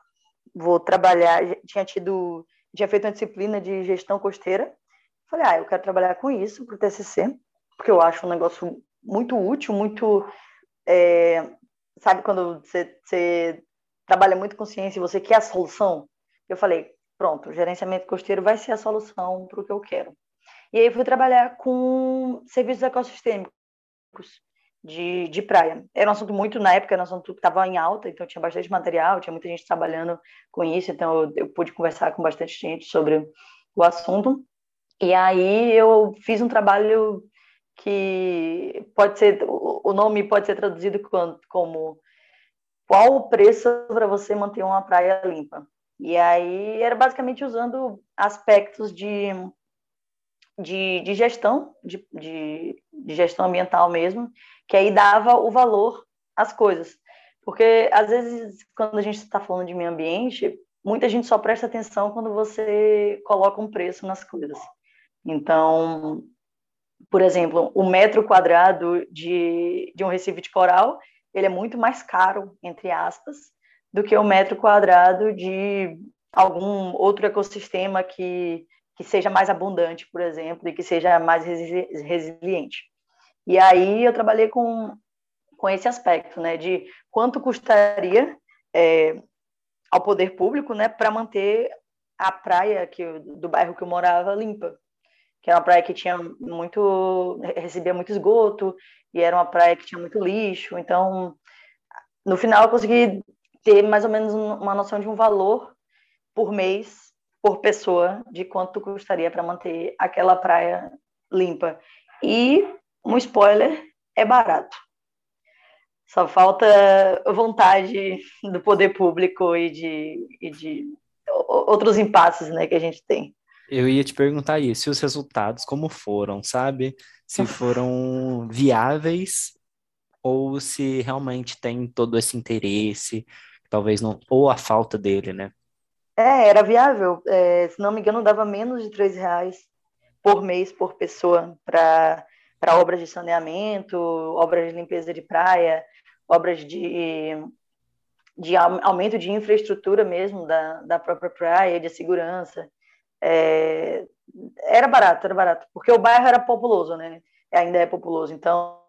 vou trabalhar. Tinha tido, tinha feito uma disciplina de gestão costeira. Falei, ah, eu quero trabalhar com isso para o TCC. porque eu acho um negócio muito útil, muito. É, sabe quando você, você trabalha muito com ciência e você quer a solução? Eu falei, pronto, gerenciamento costeiro vai ser a solução para o que eu quero. E aí fui trabalhar com serviços ecossistêmicos de, de praia. Era um assunto muito, na época, era um assunto que estava em alta, então tinha bastante material, tinha muita gente trabalhando com isso, então eu, eu pude conversar com bastante gente sobre o assunto. E aí eu fiz um trabalho que pode ser, o nome pode ser traduzido como qual o preço para você manter uma praia limpa. E aí era basicamente usando aspectos de, de, de gestão, de, de, de gestão ambiental mesmo, que aí dava o valor às coisas. Porque, às vezes, quando a gente está falando de meio ambiente, muita gente só presta atenção quando você coloca um preço nas coisas. Então, por exemplo, o metro quadrado de, de um recife de coral, ele é muito mais caro, entre aspas, do que o metro quadrado de algum outro ecossistema que, que seja mais abundante, por exemplo, e que seja mais resiliente. E aí eu trabalhei com, com esse aspecto, né, de quanto custaria é, ao poder público, né, para manter a praia que do bairro que eu morava limpa, que era uma praia que tinha muito recebia muito esgoto e era uma praia que tinha muito lixo, então no final eu consegui ter mais ou menos uma noção de um valor por mês por pessoa de quanto custaria para manter aquela praia limpa. E um spoiler, é barato. Só falta vontade do poder público e de, e de outros impasses né, que a gente tem. Eu ia te perguntar isso, e os resultados como foram, sabe? Se foram viáveis ou se realmente tem todo esse interesse, talvez não, ou a falta dele, né? É, era viável. É, se não me engano, dava menos de três reais por mês por pessoa para para obras de saneamento, obras de limpeza de praia, obras de, de aumento de infraestrutura mesmo da, da própria praia, de segurança. É, era barato, era barato, porque o bairro era populoso, né? Ainda é populoso. Então,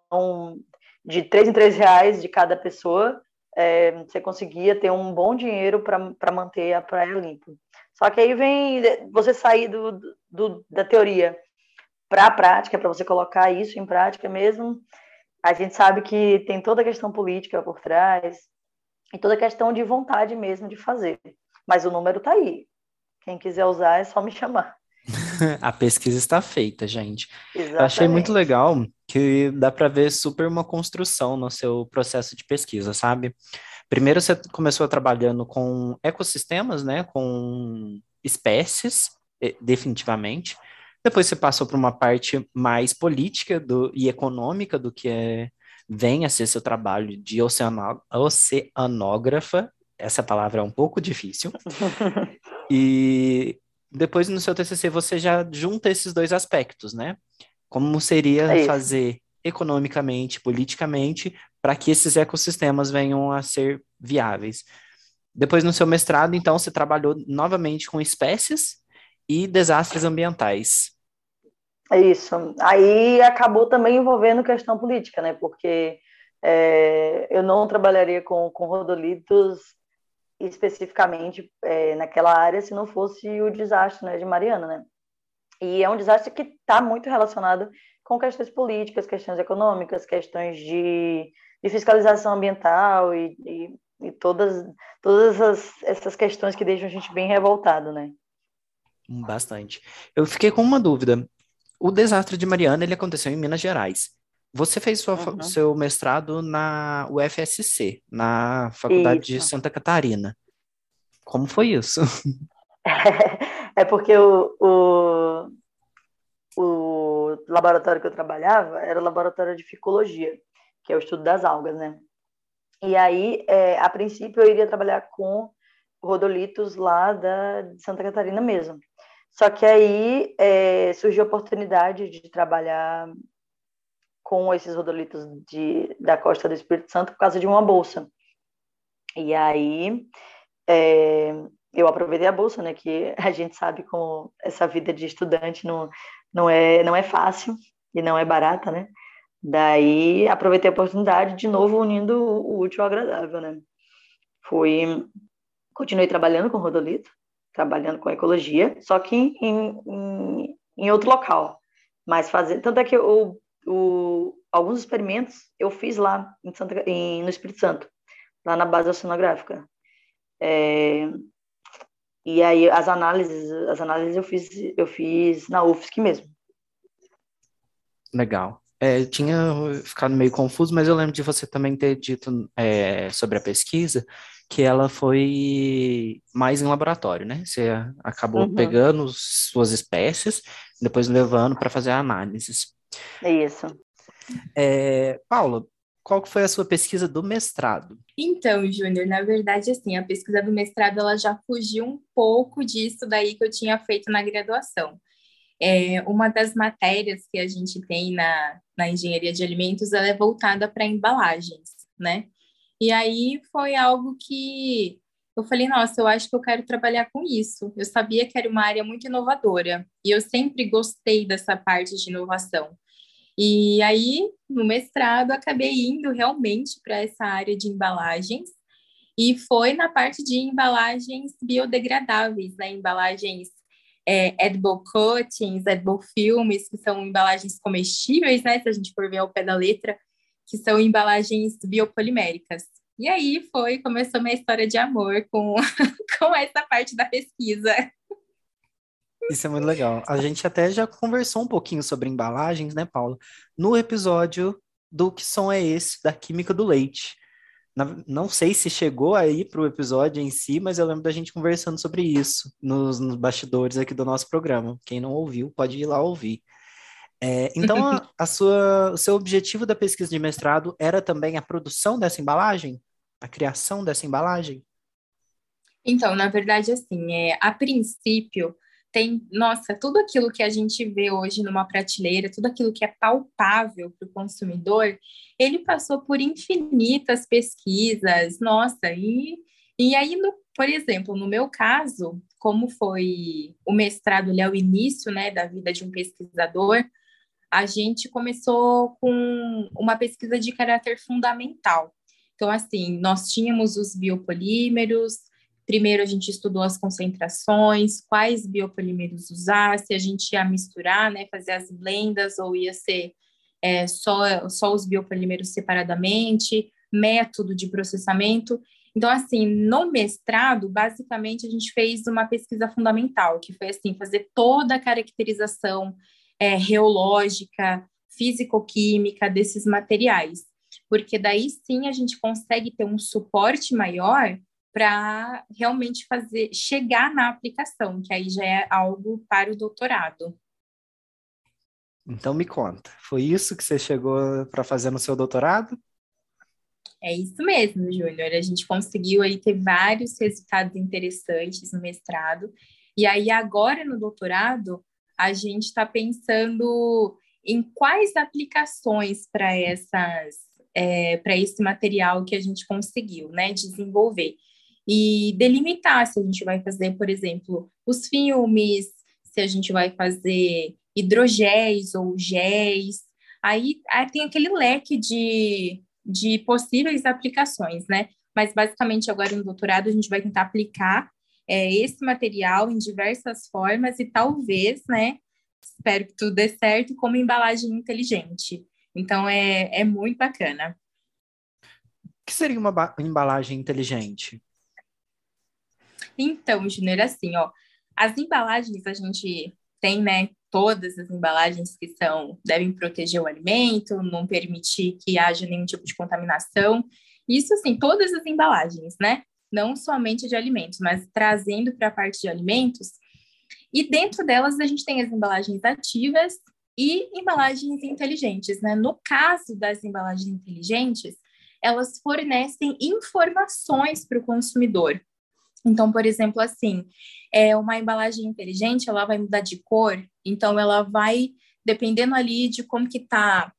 de três em três reais de cada pessoa, é, você conseguia ter um bom dinheiro para manter a praia limpa. Só que aí vem você sair do, do da teoria para a prática, para você colocar isso em prática mesmo, a gente sabe que tem toda a questão política por trás e toda a questão de vontade mesmo de fazer. Mas o número está aí. Quem quiser usar é só me chamar. a pesquisa está feita, gente. Exatamente. Eu achei muito legal que dá para ver super uma construção no seu processo de pesquisa, sabe? Primeiro você começou trabalhando com ecossistemas, né, com espécies, definitivamente. Depois você passou para uma parte mais política do, e econômica do que é, vem a ser seu trabalho de oceano, oceanógrafa. Essa palavra é um pouco difícil. e depois no seu TCC você já junta esses dois aspectos, né? Como seria é fazer economicamente, politicamente, para que esses ecossistemas venham a ser viáveis. Depois no seu mestrado, então, você trabalhou novamente com espécies e desastres ambientais. É isso. Aí acabou também envolvendo questão política, né? Porque é, eu não trabalharia com, com rodolitos especificamente é, naquela área se não fosse o desastre né, de Mariana, né? E é um desastre que está muito relacionado com questões políticas, questões econômicas, questões de, de fiscalização ambiental e, e, e todas, todas essas, essas questões que deixam a gente bem revoltado, né? Bastante. Eu fiquei com uma dúvida. O desastre de Mariana ele aconteceu em Minas Gerais. Você fez sua, uhum. seu mestrado na UFSC, na Faculdade isso. de Santa Catarina. Como foi isso? É, porque o, o, o laboratório que eu trabalhava era o laboratório de ficologia, que é o estudo das algas, né? E aí, é, a princípio, eu iria trabalhar com rodolitos lá da, de Santa Catarina mesmo. Só que aí é, surgiu a oportunidade de trabalhar com esses rodolitos de, da costa do Espírito Santo por causa de uma bolsa. E aí é, eu aproveitei a bolsa, né? Que a gente sabe como essa vida de estudante não, não, é, não é fácil. e não é barata, né? Daí aproveitei a oportunidade, de novo unindo o útil ao agradável, né? Fui, continuei trabalhando com rodolito, trabalhando com ecologia, só que em, em, em outro local. Mas fazer, tanto é que o, alguns experimentos eu fiz lá em Santa, em, no Espírito Santo, lá na base oceanográfica. É, e aí as análises, as análises eu fiz, eu fiz na UFSC mesmo. Legal. É, tinha ficado meio confuso, mas eu lembro de você também ter dito é, sobre a pesquisa que ela foi mais em laboratório, né? Você acabou uhum. pegando suas espécies, depois levando para fazer análises. Isso. É, Paula, qual que foi a sua pesquisa do mestrado? Então, Júnior, na verdade, assim, a pesquisa do mestrado ela já fugiu um pouco disso daí que eu tinha feito na graduação. É, uma das matérias que a gente tem na, na engenharia de alimentos ela é voltada para embalagens, né? E aí foi algo que eu falei, nossa, eu acho que eu quero trabalhar com isso. Eu sabia que era uma área muito inovadora e eu sempre gostei dessa parte de inovação. E aí, no mestrado, acabei indo realmente para essa área de embalagens e foi na parte de embalagens biodegradáveis, né? Embalagens é, edible coatings, edible filmes, que são embalagens comestíveis, né? Se a gente for ver ao pé da letra, que são embalagens biopoliméricas. E aí foi, começou minha história de amor com, com essa parte da pesquisa. Isso é muito legal. A gente até já conversou um pouquinho sobre embalagens, né, Paula? No episódio do Que Som é Esse, da Química do Leite. Não sei se chegou aí para o episódio em si, mas eu lembro da gente conversando sobre isso nos, nos bastidores aqui do nosso programa. Quem não ouviu, pode ir lá ouvir. É, então, a, a, sua, o seu objetivo da pesquisa de mestrado era também a produção dessa embalagem? A criação dessa embalagem? Então, na verdade, assim, é, a princípio, tem, nossa, tudo aquilo que a gente vê hoje numa prateleira, tudo aquilo que é palpável para o consumidor, ele passou por infinitas pesquisas, nossa, e, e aí, no, por exemplo, no meu caso, como foi o mestrado, ele é o início, né, da vida de um pesquisador, a gente começou com uma pesquisa de caráter fundamental. Então, assim, nós tínhamos os biopolímeros, Primeiro a gente estudou as concentrações, quais biopolímeros usar, se a gente ia misturar, né, fazer as blendas ou ia ser é, só, só os biopolímeros separadamente, método de processamento. Então, assim, no mestrado, basicamente, a gente fez uma pesquisa fundamental, que foi, assim, fazer toda a caracterização é, reológica, físico-química desses materiais, porque daí sim a gente consegue ter um suporte maior para realmente fazer chegar na aplicação, que aí já é algo para o doutorado. Então me conta, foi isso que você chegou para fazer no seu doutorado? É isso mesmo, Júnior. A gente conseguiu aí ter vários resultados interessantes no mestrado. E aí agora no doutorado, a gente está pensando em quais aplicações para essas é, para esse material que a gente conseguiu, né, desenvolver e delimitar se a gente vai fazer, por exemplo, os filmes, se a gente vai fazer hidrogéis ou géis. Aí, aí tem aquele leque de, de possíveis aplicações, né? Mas basicamente agora no doutorado a gente vai tentar aplicar é, esse material em diversas formas e talvez, né? Espero que tudo dê certo como embalagem inteligente. Então é, é muito bacana. O que seria uma embalagem inteligente? Então, Júnior, assim, ó, as embalagens a gente tem, né, todas as embalagens que são devem proteger o alimento, não permitir que haja nenhum tipo de contaminação. Isso assim, todas as embalagens, né? Não somente de alimentos, mas trazendo para a parte de alimentos. E dentro delas a gente tem as embalagens ativas e embalagens inteligentes, né? No caso das embalagens inteligentes, elas fornecem informações para o consumidor. Então, por exemplo, assim, é uma embalagem inteligente, ela vai mudar de cor, então ela vai, dependendo ali de como que tá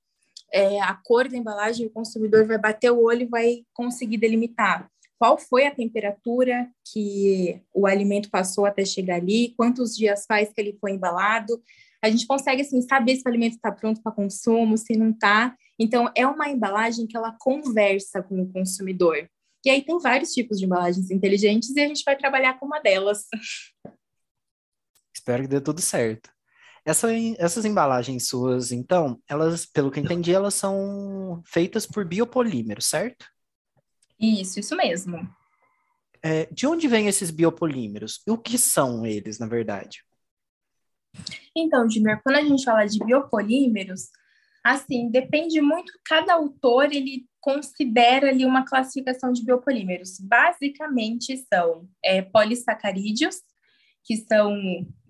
é, a cor da embalagem, o consumidor vai bater o olho e vai conseguir delimitar qual foi a temperatura que o alimento passou até chegar ali, quantos dias faz que ele foi embalado. A gente consegue assim saber se o alimento está pronto para consumo, se não está. Então é uma embalagem que ela conversa com o consumidor. E aí tem vários tipos de embalagens inteligentes e a gente vai trabalhar com uma delas. Espero que dê tudo certo. Essa, essas embalagens suas, então, elas, pelo que entendi, elas são feitas por biopolímeros, certo? Isso, isso mesmo. É, de onde vêm esses biopolímeros? E o que são eles, na verdade? Então, Junior, quando a gente fala de biopolímeros, assim, depende muito, cada autor, ele considera ali uma classificação de biopolímeros. Basicamente, são é, polissacarídeos, que são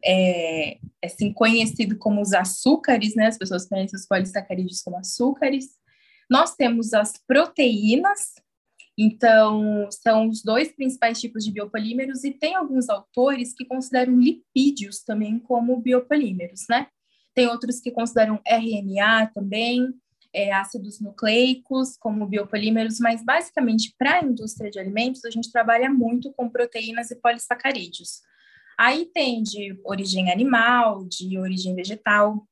é, assim conhecido como os açúcares, né? As pessoas conhecem os polissacarídeos como açúcares. Nós temos as proteínas, então são os dois principais tipos de biopolímeros e tem alguns autores que consideram lipídios também como biopolímeros, né? Tem outros que consideram RNA também, é, ácidos nucleicos como biopolímeros, mas basicamente para a indústria de alimentos a gente trabalha muito com proteínas e polissacarídeos. Aí tem de origem animal, de origem vegetal.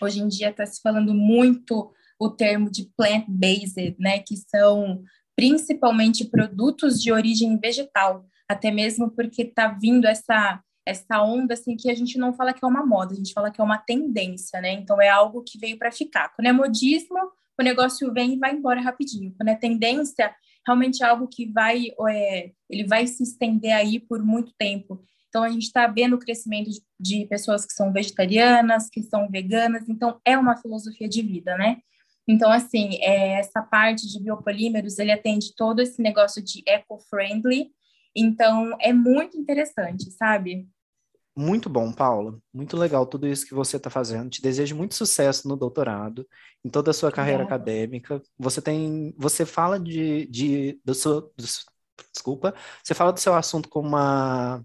Hoje em dia está se falando muito o termo de plant-based, né, que são principalmente produtos de origem vegetal, até mesmo porque está vindo essa essa onda assim que a gente não fala que é uma moda, a gente fala que é uma tendência, né? Então é algo que veio para ficar. Quando é modismo, o negócio vem e vai embora rapidinho. Quando é tendência, realmente é algo que vai é, ele vai se estender aí por muito tempo. Então, a gente está vendo o crescimento de, de, pessoas que são vegetarianas, que são veganas, então é uma filosofia de vida, né? Então, assim, é, essa parte de biopolímeros, ele atende todo esse negócio de eco-friendly, então é muito interessante, sabe? Muito bom, Paula. Muito legal tudo isso que você está fazendo. Te desejo muito sucesso no doutorado, em toda a sua carreira Obrigada. acadêmica. Você tem, você fala de, de do seu, do, desculpa, você fala do seu assunto com uma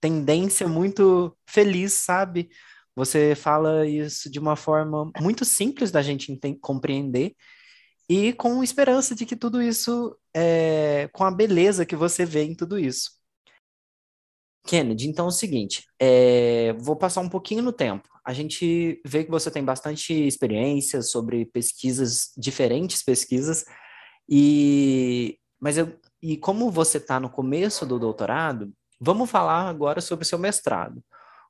tendência muito feliz, sabe? Você fala isso de uma forma muito simples da gente compreender e com esperança de que tudo isso, é, com a beleza que você vê em tudo isso. Kennedy, então é o seguinte, é, vou passar um pouquinho no tempo. A gente vê que você tem bastante experiência sobre pesquisas, diferentes pesquisas, e mas eu, e como você está no começo do doutorado, Vamos falar agora sobre o seu mestrado.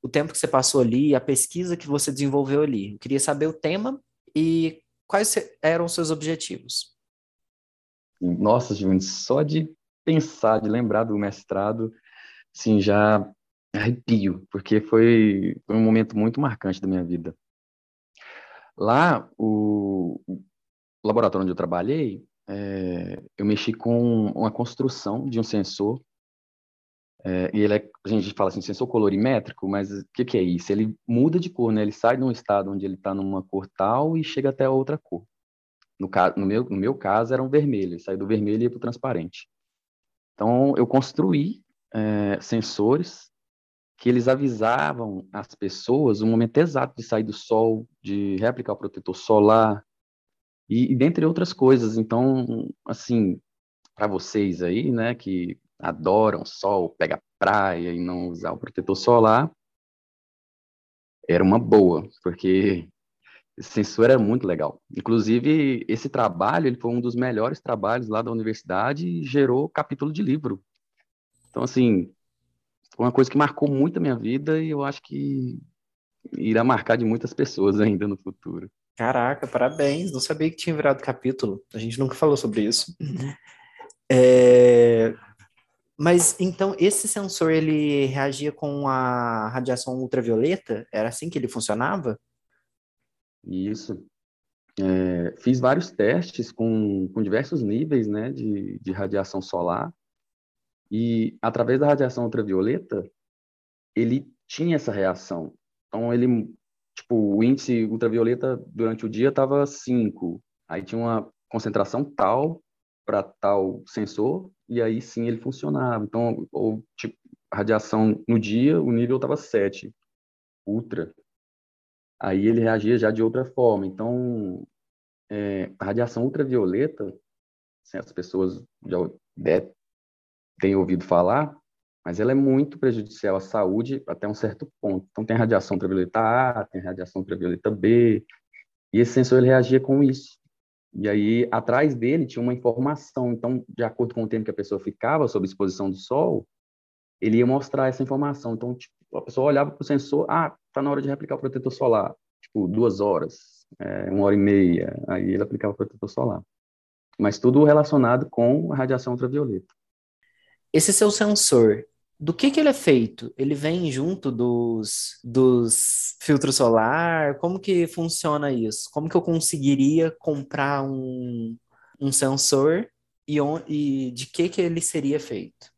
O tempo que você passou ali, a pesquisa que você desenvolveu ali. Eu queria saber o tema e quais eram os seus objetivos. Nossa, gente, só de pensar, de lembrar do mestrado, assim, já arrepio, porque foi, foi um momento muito marcante da minha vida. Lá, o, laboratório onde eu trabalhei, é, eu mexi com uma construção de um sensor é, e ele é, a gente fala assim, sensor colorimétrico, mas o que, que, é isso? Ele muda de cor, né? Ele sai de um estado onde ele está numa cor tal e chega até outra cor. No, caso, no, meu, no meu caso, era um vermelho, ele sai do vermelho e ia para o transparente. Então, eu construí é, sensores que eles avisavam as pessoas o momento exato de sair do sol, de reaplicar o protetor solar, e, e dentre outras coisas. Então, assim, para vocês aí, né, que adoram sol, pega praia e não usar o protetor solar, era uma boa, porque esse sensor era muito legal. Inclusive, esse trabalho ele foi um dos melhores trabalhos lá da universidade e gerou capítulo de livro. Então, assim, foi uma coisa que marcou muito a minha vida e eu acho que irá marcar de muitas pessoas ainda no futuro. Caraca, parabéns! Não sabia que tinha virado capítulo. A gente nunca falou sobre isso. É... Mas então esse sensor ele reagia com a radiação ultravioleta? Era assim que ele funcionava? Isso. É, fiz vários testes com, com diversos níveis né, de, de radiação solar e através da radiação ultravioleta ele tinha essa reação. Então ele, tipo, o índice ultravioleta durante o dia estava 5, aí tinha uma concentração tal para tal sensor e aí sim ele funcionava. Então, ou tipo, radiação no dia, o nível estava 7, ultra. Aí ele reagia já de outra forma. Então, é, a radiação ultravioleta, assim, as pessoas já tem ouvido falar, mas ela é muito prejudicial à saúde até um certo ponto. Então, tem radiação ultravioleta A, tem radiação ultravioleta B, e esse sensor ele reagia com isso. E aí, atrás dele tinha uma informação. Então, de acordo com o tempo que a pessoa ficava sob exposição do sol, ele ia mostrar essa informação. Então, tipo, a pessoa olhava para o sensor, ah, está na hora de replicar o protetor solar. Tipo, duas horas, é, uma hora e meia. Aí ele aplicava o protetor solar. Mas tudo relacionado com a radiação ultravioleta. Esse seu sensor, do que, que ele é feito? Ele vem junto dos, dos filtros solar? Como que funciona isso? Como que eu conseguiria comprar um, um sensor e, on, e de que, que ele seria feito?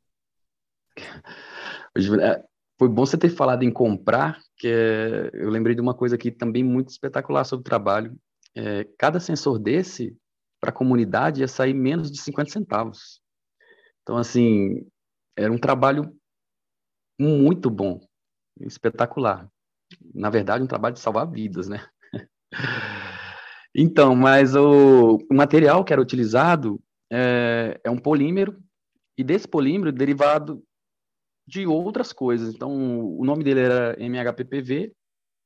É, foi bom você ter falado em comprar, que é, eu lembrei de uma coisa aqui também muito espetacular sobre o trabalho. É, cada sensor desse, para a comunidade, ia sair menos de 50 centavos. Então, assim, era um trabalho muito bom, espetacular. Na verdade, um trabalho de salvar vidas, né? Então, mas o, material que era utilizado é, é, um polímero, e desse polímero derivado de outras coisas. Então, o nome dele era MHPPV,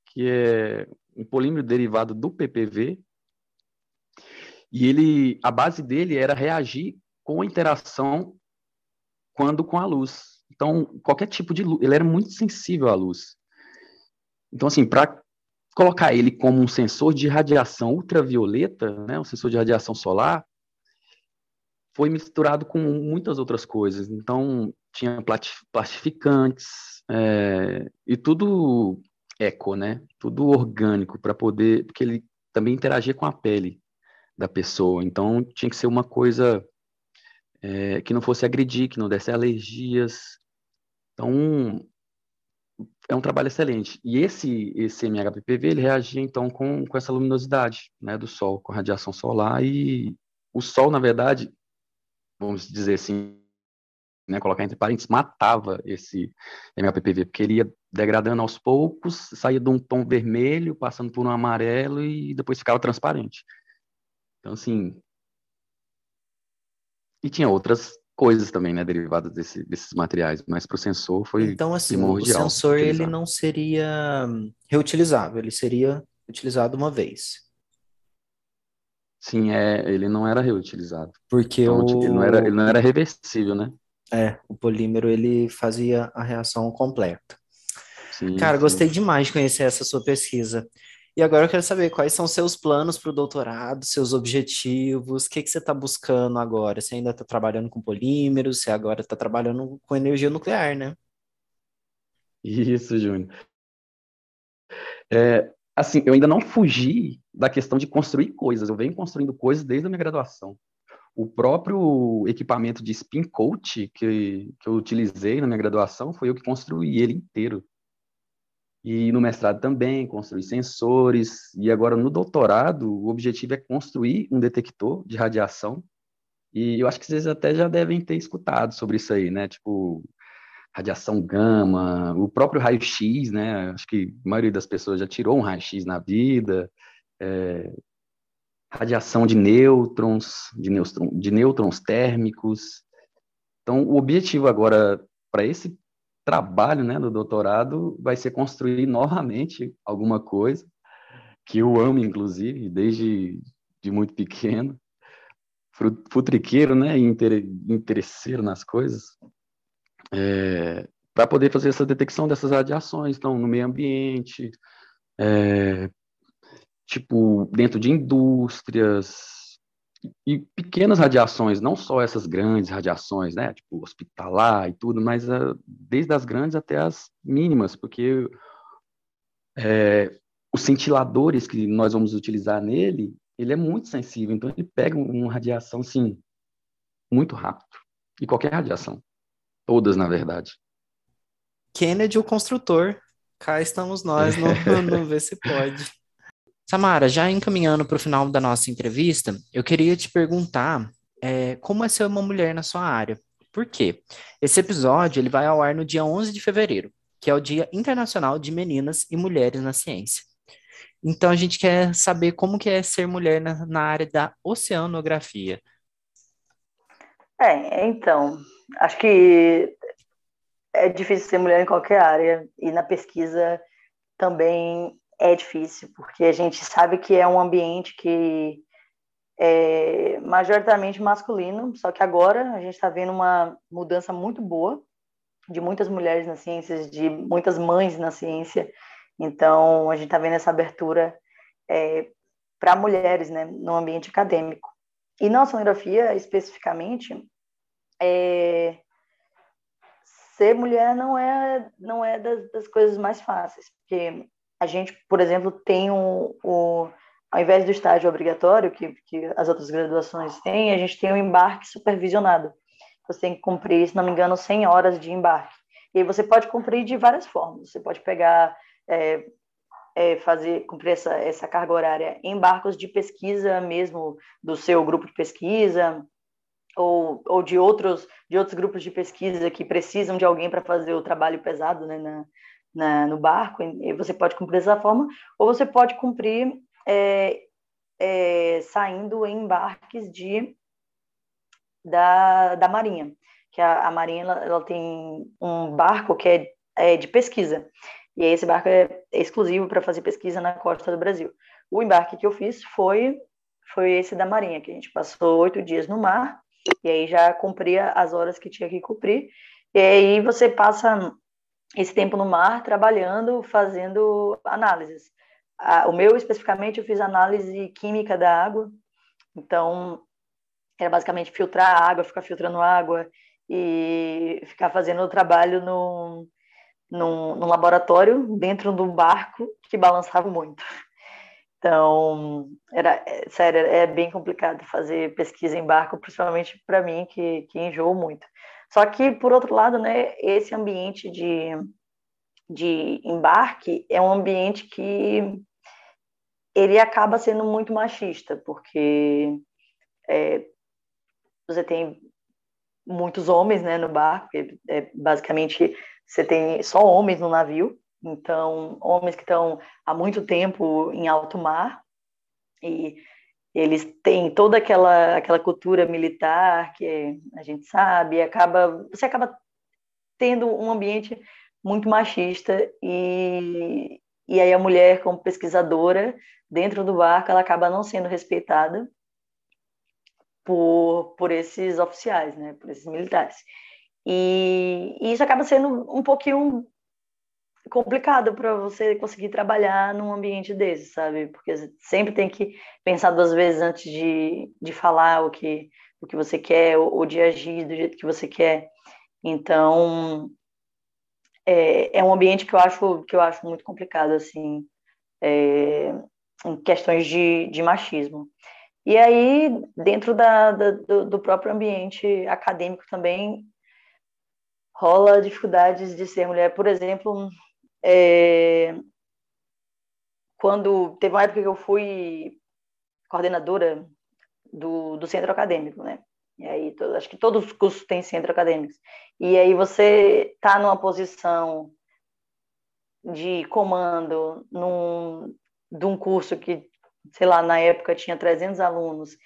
que é um polímero derivado do PPV, e ele, a base dele era reagir com a interação quando com a luz. Então, qualquer tipo de luz, ele era muito sensível à luz. Então, assim, para colocar ele como um sensor de radiação ultravioleta, né, um sensor de radiação solar, foi misturado com muitas outras coisas. Então, tinha plastificantes é, e tudo eco, né? Tudo orgânico para poder, porque ele também interagia com a pele da pessoa. Então, tinha que ser uma coisa é, que não fosse agredir, que não desse alergias, então, é um trabalho excelente. E esse, esse MHPPV, ele reagia, então, com, com essa luminosidade né, do Sol, com a radiação solar, e o Sol, na verdade, vamos dizer assim, né, colocar entre parênteses, matava esse MHPPV, porque ele ia degradando aos poucos, saía de um tom vermelho, passando por um amarelo e depois ficava transparente. Então, assim... E tinha outras coisas também, né, derivadas desse, desses materiais, mas para o sensor foi Então, assim, o sensor ele não seria reutilizável, ele seria utilizado uma vez. Sim, é, ele não era reutilizado. Porque então, o... ele, não era, ele não era reversível, né? É, o polímero ele fazia a reação completa. Sim, Cara, sim. gostei demais de conhecer essa sua pesquisa. E agora eu quero saber quais são seus planos para o doutorado, seus objetivos, o que, que você está buscando agora? Você ainda está trabalhando com polímeros, você agora está trabalhando com energia nuclear, né? Isso, Júnior. É, assim, eu ainda não fugi da questão de construir coisas. Eu venho construindo coisas desde a minha graduação. O próprio equipamento de spin coat que, que eu utilizei na minha graduação foi eu que construí ele inteiro. E no mestrado também, construir sensores. E agora no doutorado, o objetivo é construir um detector de radiação. E eu acho que vocês até já devem ter escutado sobre isso aí, né? Tipo, radiação gama, o próprio raio-x, né? Acho que a maioria das pessoas já tirou um raio-x na vida. É, radiação de nêutrons, de, nêutrons, de nêutrons térmicos. Então, o objetivo agora para esse trabalho né, do doutorado vai ser construir novamente alguma coisa, que eu amo, inclusive, desde de muito pequeno, futriqueiro, né, interesseiro nas coisas, é, para poder fazer essa detecção dessas radiações, então, no meio ambiente, é, tipo, dentro de indústrias, e pequenas radiações, não só essas grandes radiações, né, tipo hospitalar e tudo, mas uh, desde as grandes até as mínimas, porque é, os cintiladores que nós vamos utilizar nele, ele é muito sensível, então ele pega uma radiação, sim, muito rápido. E qualquer radiação. Todas, na verdade. Kennedy, o construtor. Cá estamos nós no, no, no Ver Se Pode. Samara, já encaminhando para o final da nossa entrevista, eu queria te perguntar é, como é ser uma mulher na sua área. Por quê? Esse episódio ele vai ao ar no dia 11 de fevereiro, que é o Dia Internacional de Meninas e Mulheres na Ciência. Então a gente quer saber como que é ser mulher na, na área da oceanografia. É, então, acho que é difícil ser mulher em qualquer área e na pesquisa também é difícil, porque a gente sabe que é um ambiente que é majoritariamente masculino, só que agora a gente está vendo uma mudança muito boa de muitas mulheres nas ciências, de muitas mães na ciência. Então, a gente está vendo essa abertura é, para mulheres né, no ambiente acadêmico. E na sonografia, especificamente, é, ser mulher não é, não é das, das, coisas mais fáceis, porque a gente, por exemplo, tem um, um ao invés do estágio obrigatório, que, que as outras graduações têm, a gente tem um embarque supervisionado. Você tem que cumprir, se não me engano, 100 horas de embarque. E aí você pode cumprir de várias formas. Você pode pegar é, é, fazer cumprir essa, essa carga horária em barcos de pesquisa mesmo do seu grupo de pesquisa ou, ou de outros de outros grupos de pesquisa que precisam de alguém para fazer o trabalho pesado né, na, na, no barco e você pode cumprir dessa forma ou você pode cumprir é, é, saindo em embarques de da, da marinha que a, a marinha ela, ela, tem um barco que é, é de pesquisa e esse barco é exclusivo para fazer pesquisa na costa do Brasil. O embarque que eu fiz foi foi esse da Marinha, que a gente passou oito dias no mar, e aí já cumpria as horas que tinha que cumprir. E aí você passa esse tempo no mar trabalhando, fazendo análises. O meu, especificamente, eu fiz análise química da água, então era basicamente filtrar a água, ficar filtrando água e ficar fazendo o trabalho no, num, num laboratório dentro de um barco que balançava muito. Então, era, é, sério, é bem complicado fazer pesquisa em barco, principalmente para mim, que, que muito. Só que, por outro lado, né, esse ambiente de, de embarque é um ambiente que ele acaba sendo muito machista, porque é, você tem muitos homens né, no barco, é, basicamente você tem só homens no navio, então homens que estão há muito tempo em alto mar e eles têm toda aquela aquela cultura militar que a gente sabe, acaba você acaba tendo um ambiente muito machista e e aí a mulher como pesquisadora dentro do barco ela acaba não sendo respeitada por por esses oficiais, né, por esses militares. E, e isso acaba sendo um pouquinho complicado para você conseguir trabalhar num ambiente desse, sabe? Porque sempre tem que pensar duas vezes antes de, de falar o que, o que você quer ou, ou de agir do jeito que você quer. Então, é, é um ambiente que eu acho que eu acho muito complicado, assim, é, em questões de, de machismo. E aí, dentro da, da do, do próprio ambiente acadêmico também, rola dificuldades de ser mulher. Por exemplo, é, quando teve uma época que eu fui coordenadora do, do centro acadêmico, né? E aí, acho que todos os cursos têm centro acadêmicos. E aí você está numa posição de comando num, de um curso que, sei lá, na época tinha 300 alunos,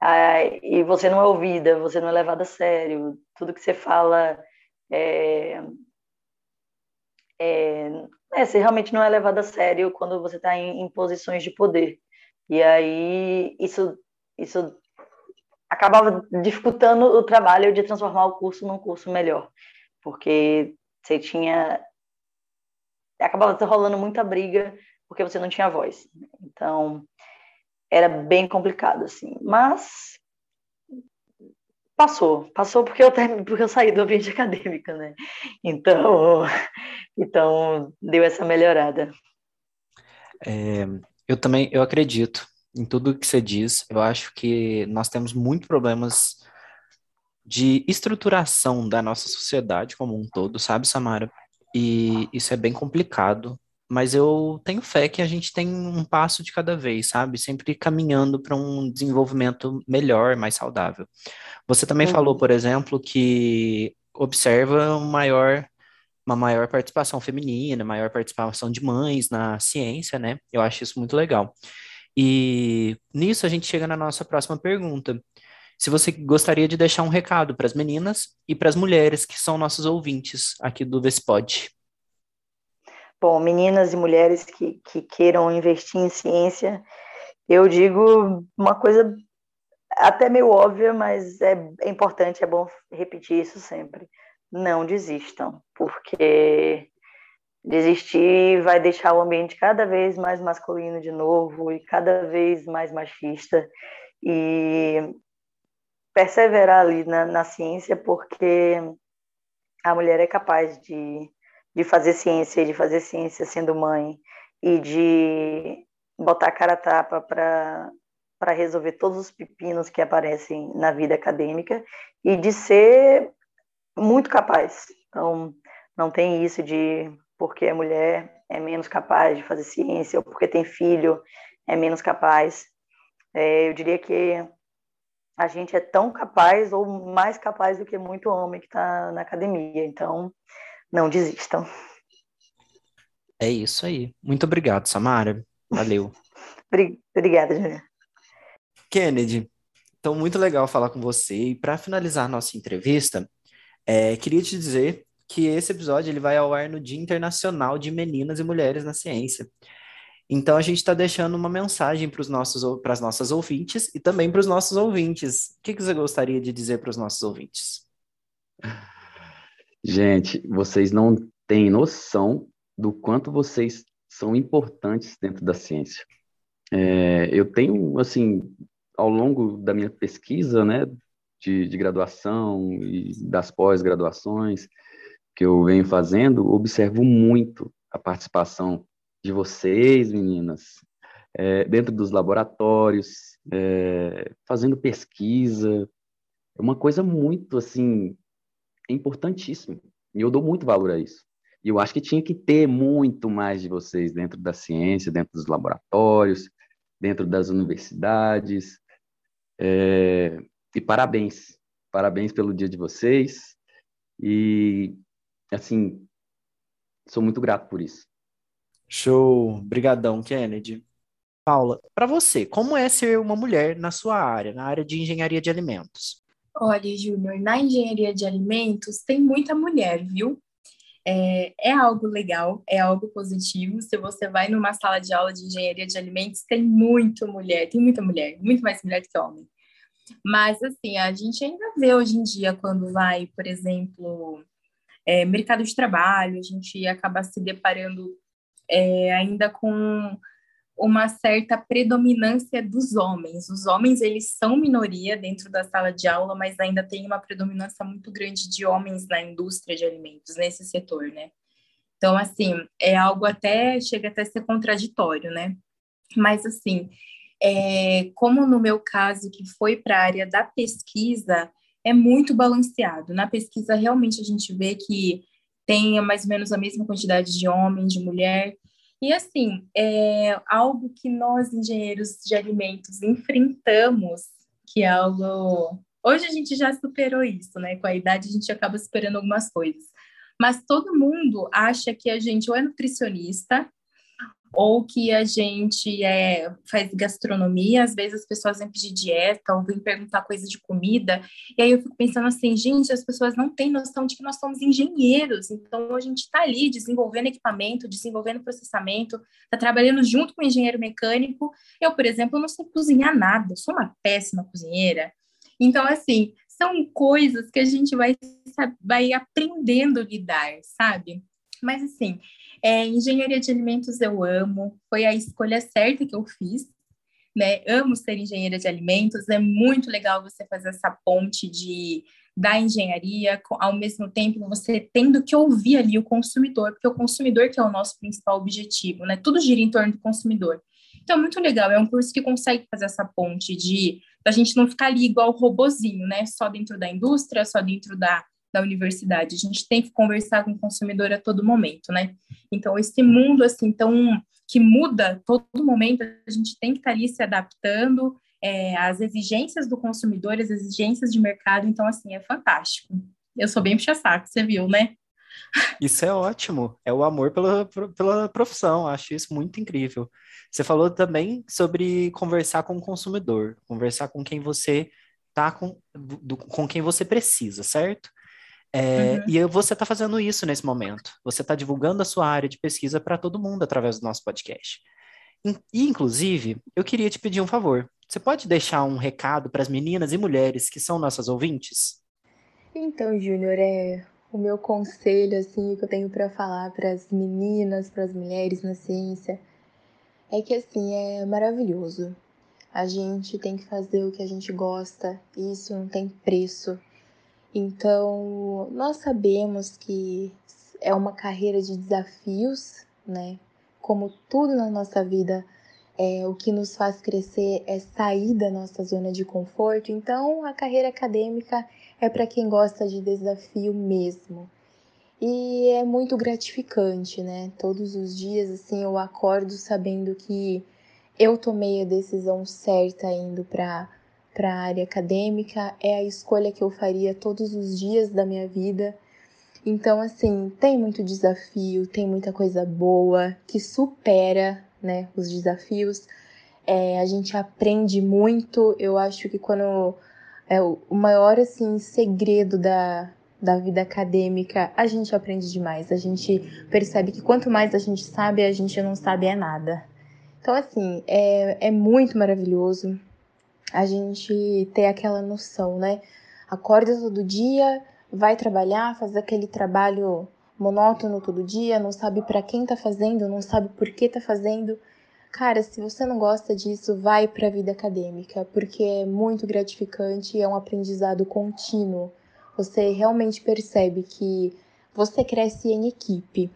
aí, e você não é ouvida, você não é levada a sério, tudo que você fala é, é, é, você realmente não é levado a sério quando você está em, em, posições de poder. E aí isso, isso acabava dificultando o trabalho de transformar o curso num curso melhor, porque você tinha. acabava rolando muita briga porque você não tinha voz. Então, era bem complicado, assim. Mas Passou, passou porque eu, porque eu saí do ambiente acadêmico, né? Então, então deu essa melhorada. É, eu também, eu acredito em tudo que você diz. Eu acho que nós temos muitos problemas de estruturação da nossa sociedade como um todo, sabe, Samara? E isso é bem complicado mas eu tenho fé que a gente tem um passo de cada vez, sabe? Sempre caminhando para um desenvolvimento melhor, mais saudável. Você também uhum. falou, por exemplo, que observa um maior, uma maior participação feminina, maior participação de mães na ciência, né? Eu acho isso muito legal. E nisso a gente chega na nossa próxima pergunta, se você gostaria de deixar um recado para as meninas e para as mulheres que são nossos ouvintes aqui do Vespod. Bom, meninas e mulheres que, que queiram investir em ciência, eu digo uma coisa até meio óbvia, mas é, é importante, é bom repetir isso sempre. Não desistam, porque desistir vai deixar o ambiente cada vez mais masculino de novo e cada vez mais machista. E perseverar ali na, na ciência, porque a mulher é capaz de, de fazer ciência, de fazer ciência sendo mãe e de botar a cara a tapa para para resolver todos os pepinos que aparecem na vida acadêmica e de ser muito capaz. Então, não tem isso de porque a mulher é menos capaz de fazer ciência ou porque tem filho é menos capaz. É, eu diria que a gente é tão capaz ou mais capaz do que muito homem que está na academia. Então, não desistam. É isso aí. Muito obrigado, Samara. Valeu. Obrigada, Julia. Kennedy, então muito legal falar com você. E para finalizar nossa entrevista, é, queria te dizer que esse episódio ele vai ao ar no Dia Internacional de Meninas e Mulheres na Ciência. Então a gente está deixando uma mensagem para os nossos para as nossas ouvintes e também para os nossos ouvintes. O que, que você gostaria de dizer para os nossos ouvintes? Gente, vocês não têm noção do quanto vocês são importantes dentro da ciência. É, eu tenho, assim, ao longo da minha pesquisa, né, de, de graduação e das pós-graduações que eu venho fazendo, observo muito a participação de vocês, meninas, é, dentro dos laboratórios, é, fazendo pesquisa. É uma coisa muito, assim, importantíssima. E eu dou muito valor a isso. E eu acho que tinha que ter muito mais de vocês dentro da ciência, dentro dos laboratórios, dentro das universidades, é, e parabéns, parabéns pelo dia de vocês. E, assim, sou muito grato por isso. Show, brigadão, Kennedy. Paula, para você, como é ser uma mulher na sua área, na área de engenharia de alimentos? Olha, Júnior, na engenharia de alimentos tem muita mulher, viu? É, é, algo legal, é algo positivo. Se você vai numa sala de aula de engenharia de alimentos, tem muita mulher, tem muita mulher, muito mais mulher que homem. Mas, assim, a gente ainda vê hoje em dia, quando vai, por exemplo, é, mercado de trabalho, a gente acaba se deparando é, ainda com uma certa predominância dos homens. Os homens, eles são minoria dentro da sala de aula, mas ainda tem uma predominância muito grande de homens na indústria de alimentos, nesse setor, né? Então, assim, é algo até, chega até a ser contraditório, né? Mas, assim, é, como no meu caso, que foi para a área da pesquisa, é muito balanceado. Na pesquisa, realmente, a gente vê que tem mais ou menos a mesma quantidade de homem, de mulher. E, assim, é algo que nós, engenheiros de alimentos, enfrentamos, que é algo. Hoje a gente já superou isso, né? Com a idade, a gente acaba superando algumas coisas. Mas todo mundo acha que a gente ou é nutricionista, ou que a gente é, faz gastronomia, às vezes as pessoas vêm pedir dieta ou vêm perguntar coisa de comida, e aí eu fico pensando assim, gente, as pessoas não têm noção de que nós somos engenheiros, então a gente está ali desenvolvendo equipamento, desenvolvendo processamento, está trabalhando junto com o engenheiro mecânico. Eu, por exemplo, não sei cozinhar nada, sou uma péssima cozinheira. Então, assim, são coisas que a gente vai, vai aprendendo a lidar, sabe? Mas, assim, é, engenharia de alimentos eu amo, foi a escolha certa que eu fiz, né? Amo ser engenheira de alimentos, é muito legal você fazer essa ponte de da engenharia, ao mesmo tempo você tendo que ouvir ali o consumidor, porque o consumidor que é o nosso principal objetivo, né? Tudo gira em torno do consumidor. Então, muito legal, é um curso que consegue fazer essa ponte de a gente não ficar ali igual robozinho, né? Só dentro da indústria, só dentro da da universidade. A gente tem que conversar com o consumidor a todo momento, né? Então, esse mundo, assim, tão que muda todo momento, a gente tem que estar ali se adaptando é, às exigências do consumidor, às exigências de mercado. Então, assim, é fantástico. Eu sou bem puxa-saco, você viu, né? Isso é ótimo, é o amor pela, pela profissão, acho isso muito incrível. Você falou também sobre conversar com o consumidor, conversar com quem você tá com, com quem você precisa, certo? É, uhum. E você está fazendo isso nesse momento. Você está divulgando a sua área de pesquisa para todo mundo através do nosso podcast. E, inclusive, eu queria te pedir um favor. Você pode deixar um recado para as meninas e mulheres que são nossas ouvintes? Então, Júnior, é o meu conselho assim que eu tenho para falar para as meninas, para as mulheres na ciência é que assim é maravilhoso. A gente tem que fazer o que a gente gosta, isso não tem preço. Então, nós sabemos que é uma carreira de desafios, né? Como tudo na nossa vida, é, o que nos faz crescer é sair da nossa zona de conforto. Então, a carreira acadêmica é para quem gosta de desafio mesmo. E é muito gratificante, né? Todos os dias, assim, eu acordo sabendo que eu tomei a decisão certa indo para para a área acadêmica, é a escolha que eu faria todos os dias da minha vida. Então, assim, tem muito desafio, tem muita coisa boa que supera, né, os desafios. É, a gente aprende muito. Eu acho que quando é o maior assim segredo da, da vida acadêmica, a gente aprende demais. A gente percebe que quanto mais a gente sabe, a gente não sabe é nada. Então, assim, é, é muito maravilhoso a gente ter aquela noção, né? Acorda todo dia, vai trabalhar, faz aquele trabalho monótono todo dia, não sabe para quem tá fazendo, não sabe por que tá fazendo. Cara, se você não gosta disso, vai para a vida acadêmica, porque é muito gratificante e é um aprendizado contínuo. Você realmente percebe que você cresce em equipe.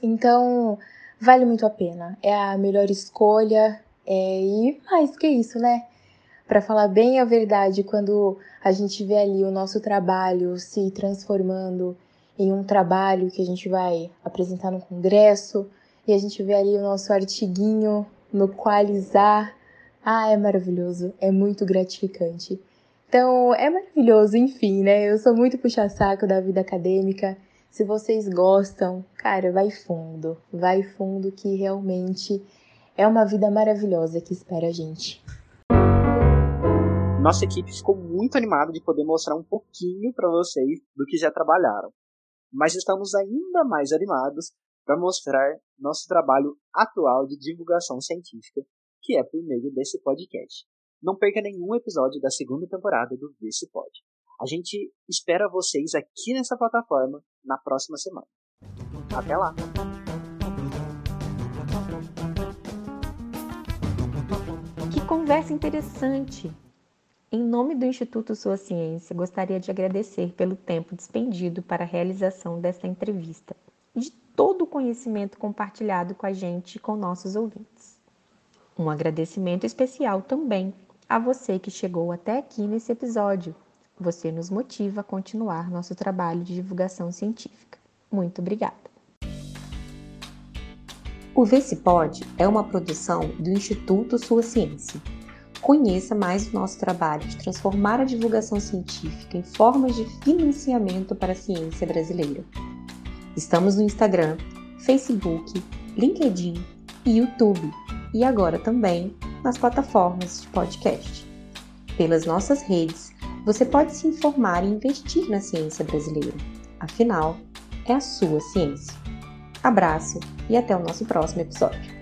Então, vale muito a pena. É a melhor escolha. É, e mais que isso, né? Para falar bem a verdade, quando a gente vê ali o nosso trabalho se transformando em um trabalho que a gente vai apresentar no congresso e a gente vê ali o nosso artiguinho no qualizar. Ah, é maravilhoso, é muito gratificante. Então, é maravilhoso, enfim, né? Eu sou muito puxa-saco da vida acadêmica se vocês gostam, cara, vai fundo, vai fundo que realmente é uma vida maravilhosa que espera a gente. Nossa equipe ficou muito animada de poder mostrar um pouquinho para vocês do que já trabalharam. Mas estamos ainda mais animados para mostrar nosso trabalho atual de divulgação científica, que é por meio desse podcast. Não perca nenhum episódio da segunda temporada do Vê Se Pode. A gente espera vocês aqui nessa plataforma na próxima semana. Até lá! Que conversa interessante! Em nome do Instituto Sua Ciência, gostaria de agradecer pelo tempo despendido para a realização desta entrevista e de todo o conhecimento compartilhado com a gente e com nossos ouvintes. Um agradecimento especial também a você que chegou até aqui nesse episódio você nos motiva a continuar nosso trabalho de divulgação científica. Muito obrigada! O Pode é uma produção do Instituto Sua Ciência. Conheça mais o nosso trabalho de transformar a divulgação científica em formas de financiamento para a ciência brasileira. Estamos no Instagram, Facebook, LinkedIn e YouTube e agora também nas plataformas de podcast. Pelas nossas redes, você pode se informar e investir na ciência brasileira. Afinal, é a sua ciência. Abraço e até o nosso próximo episódio.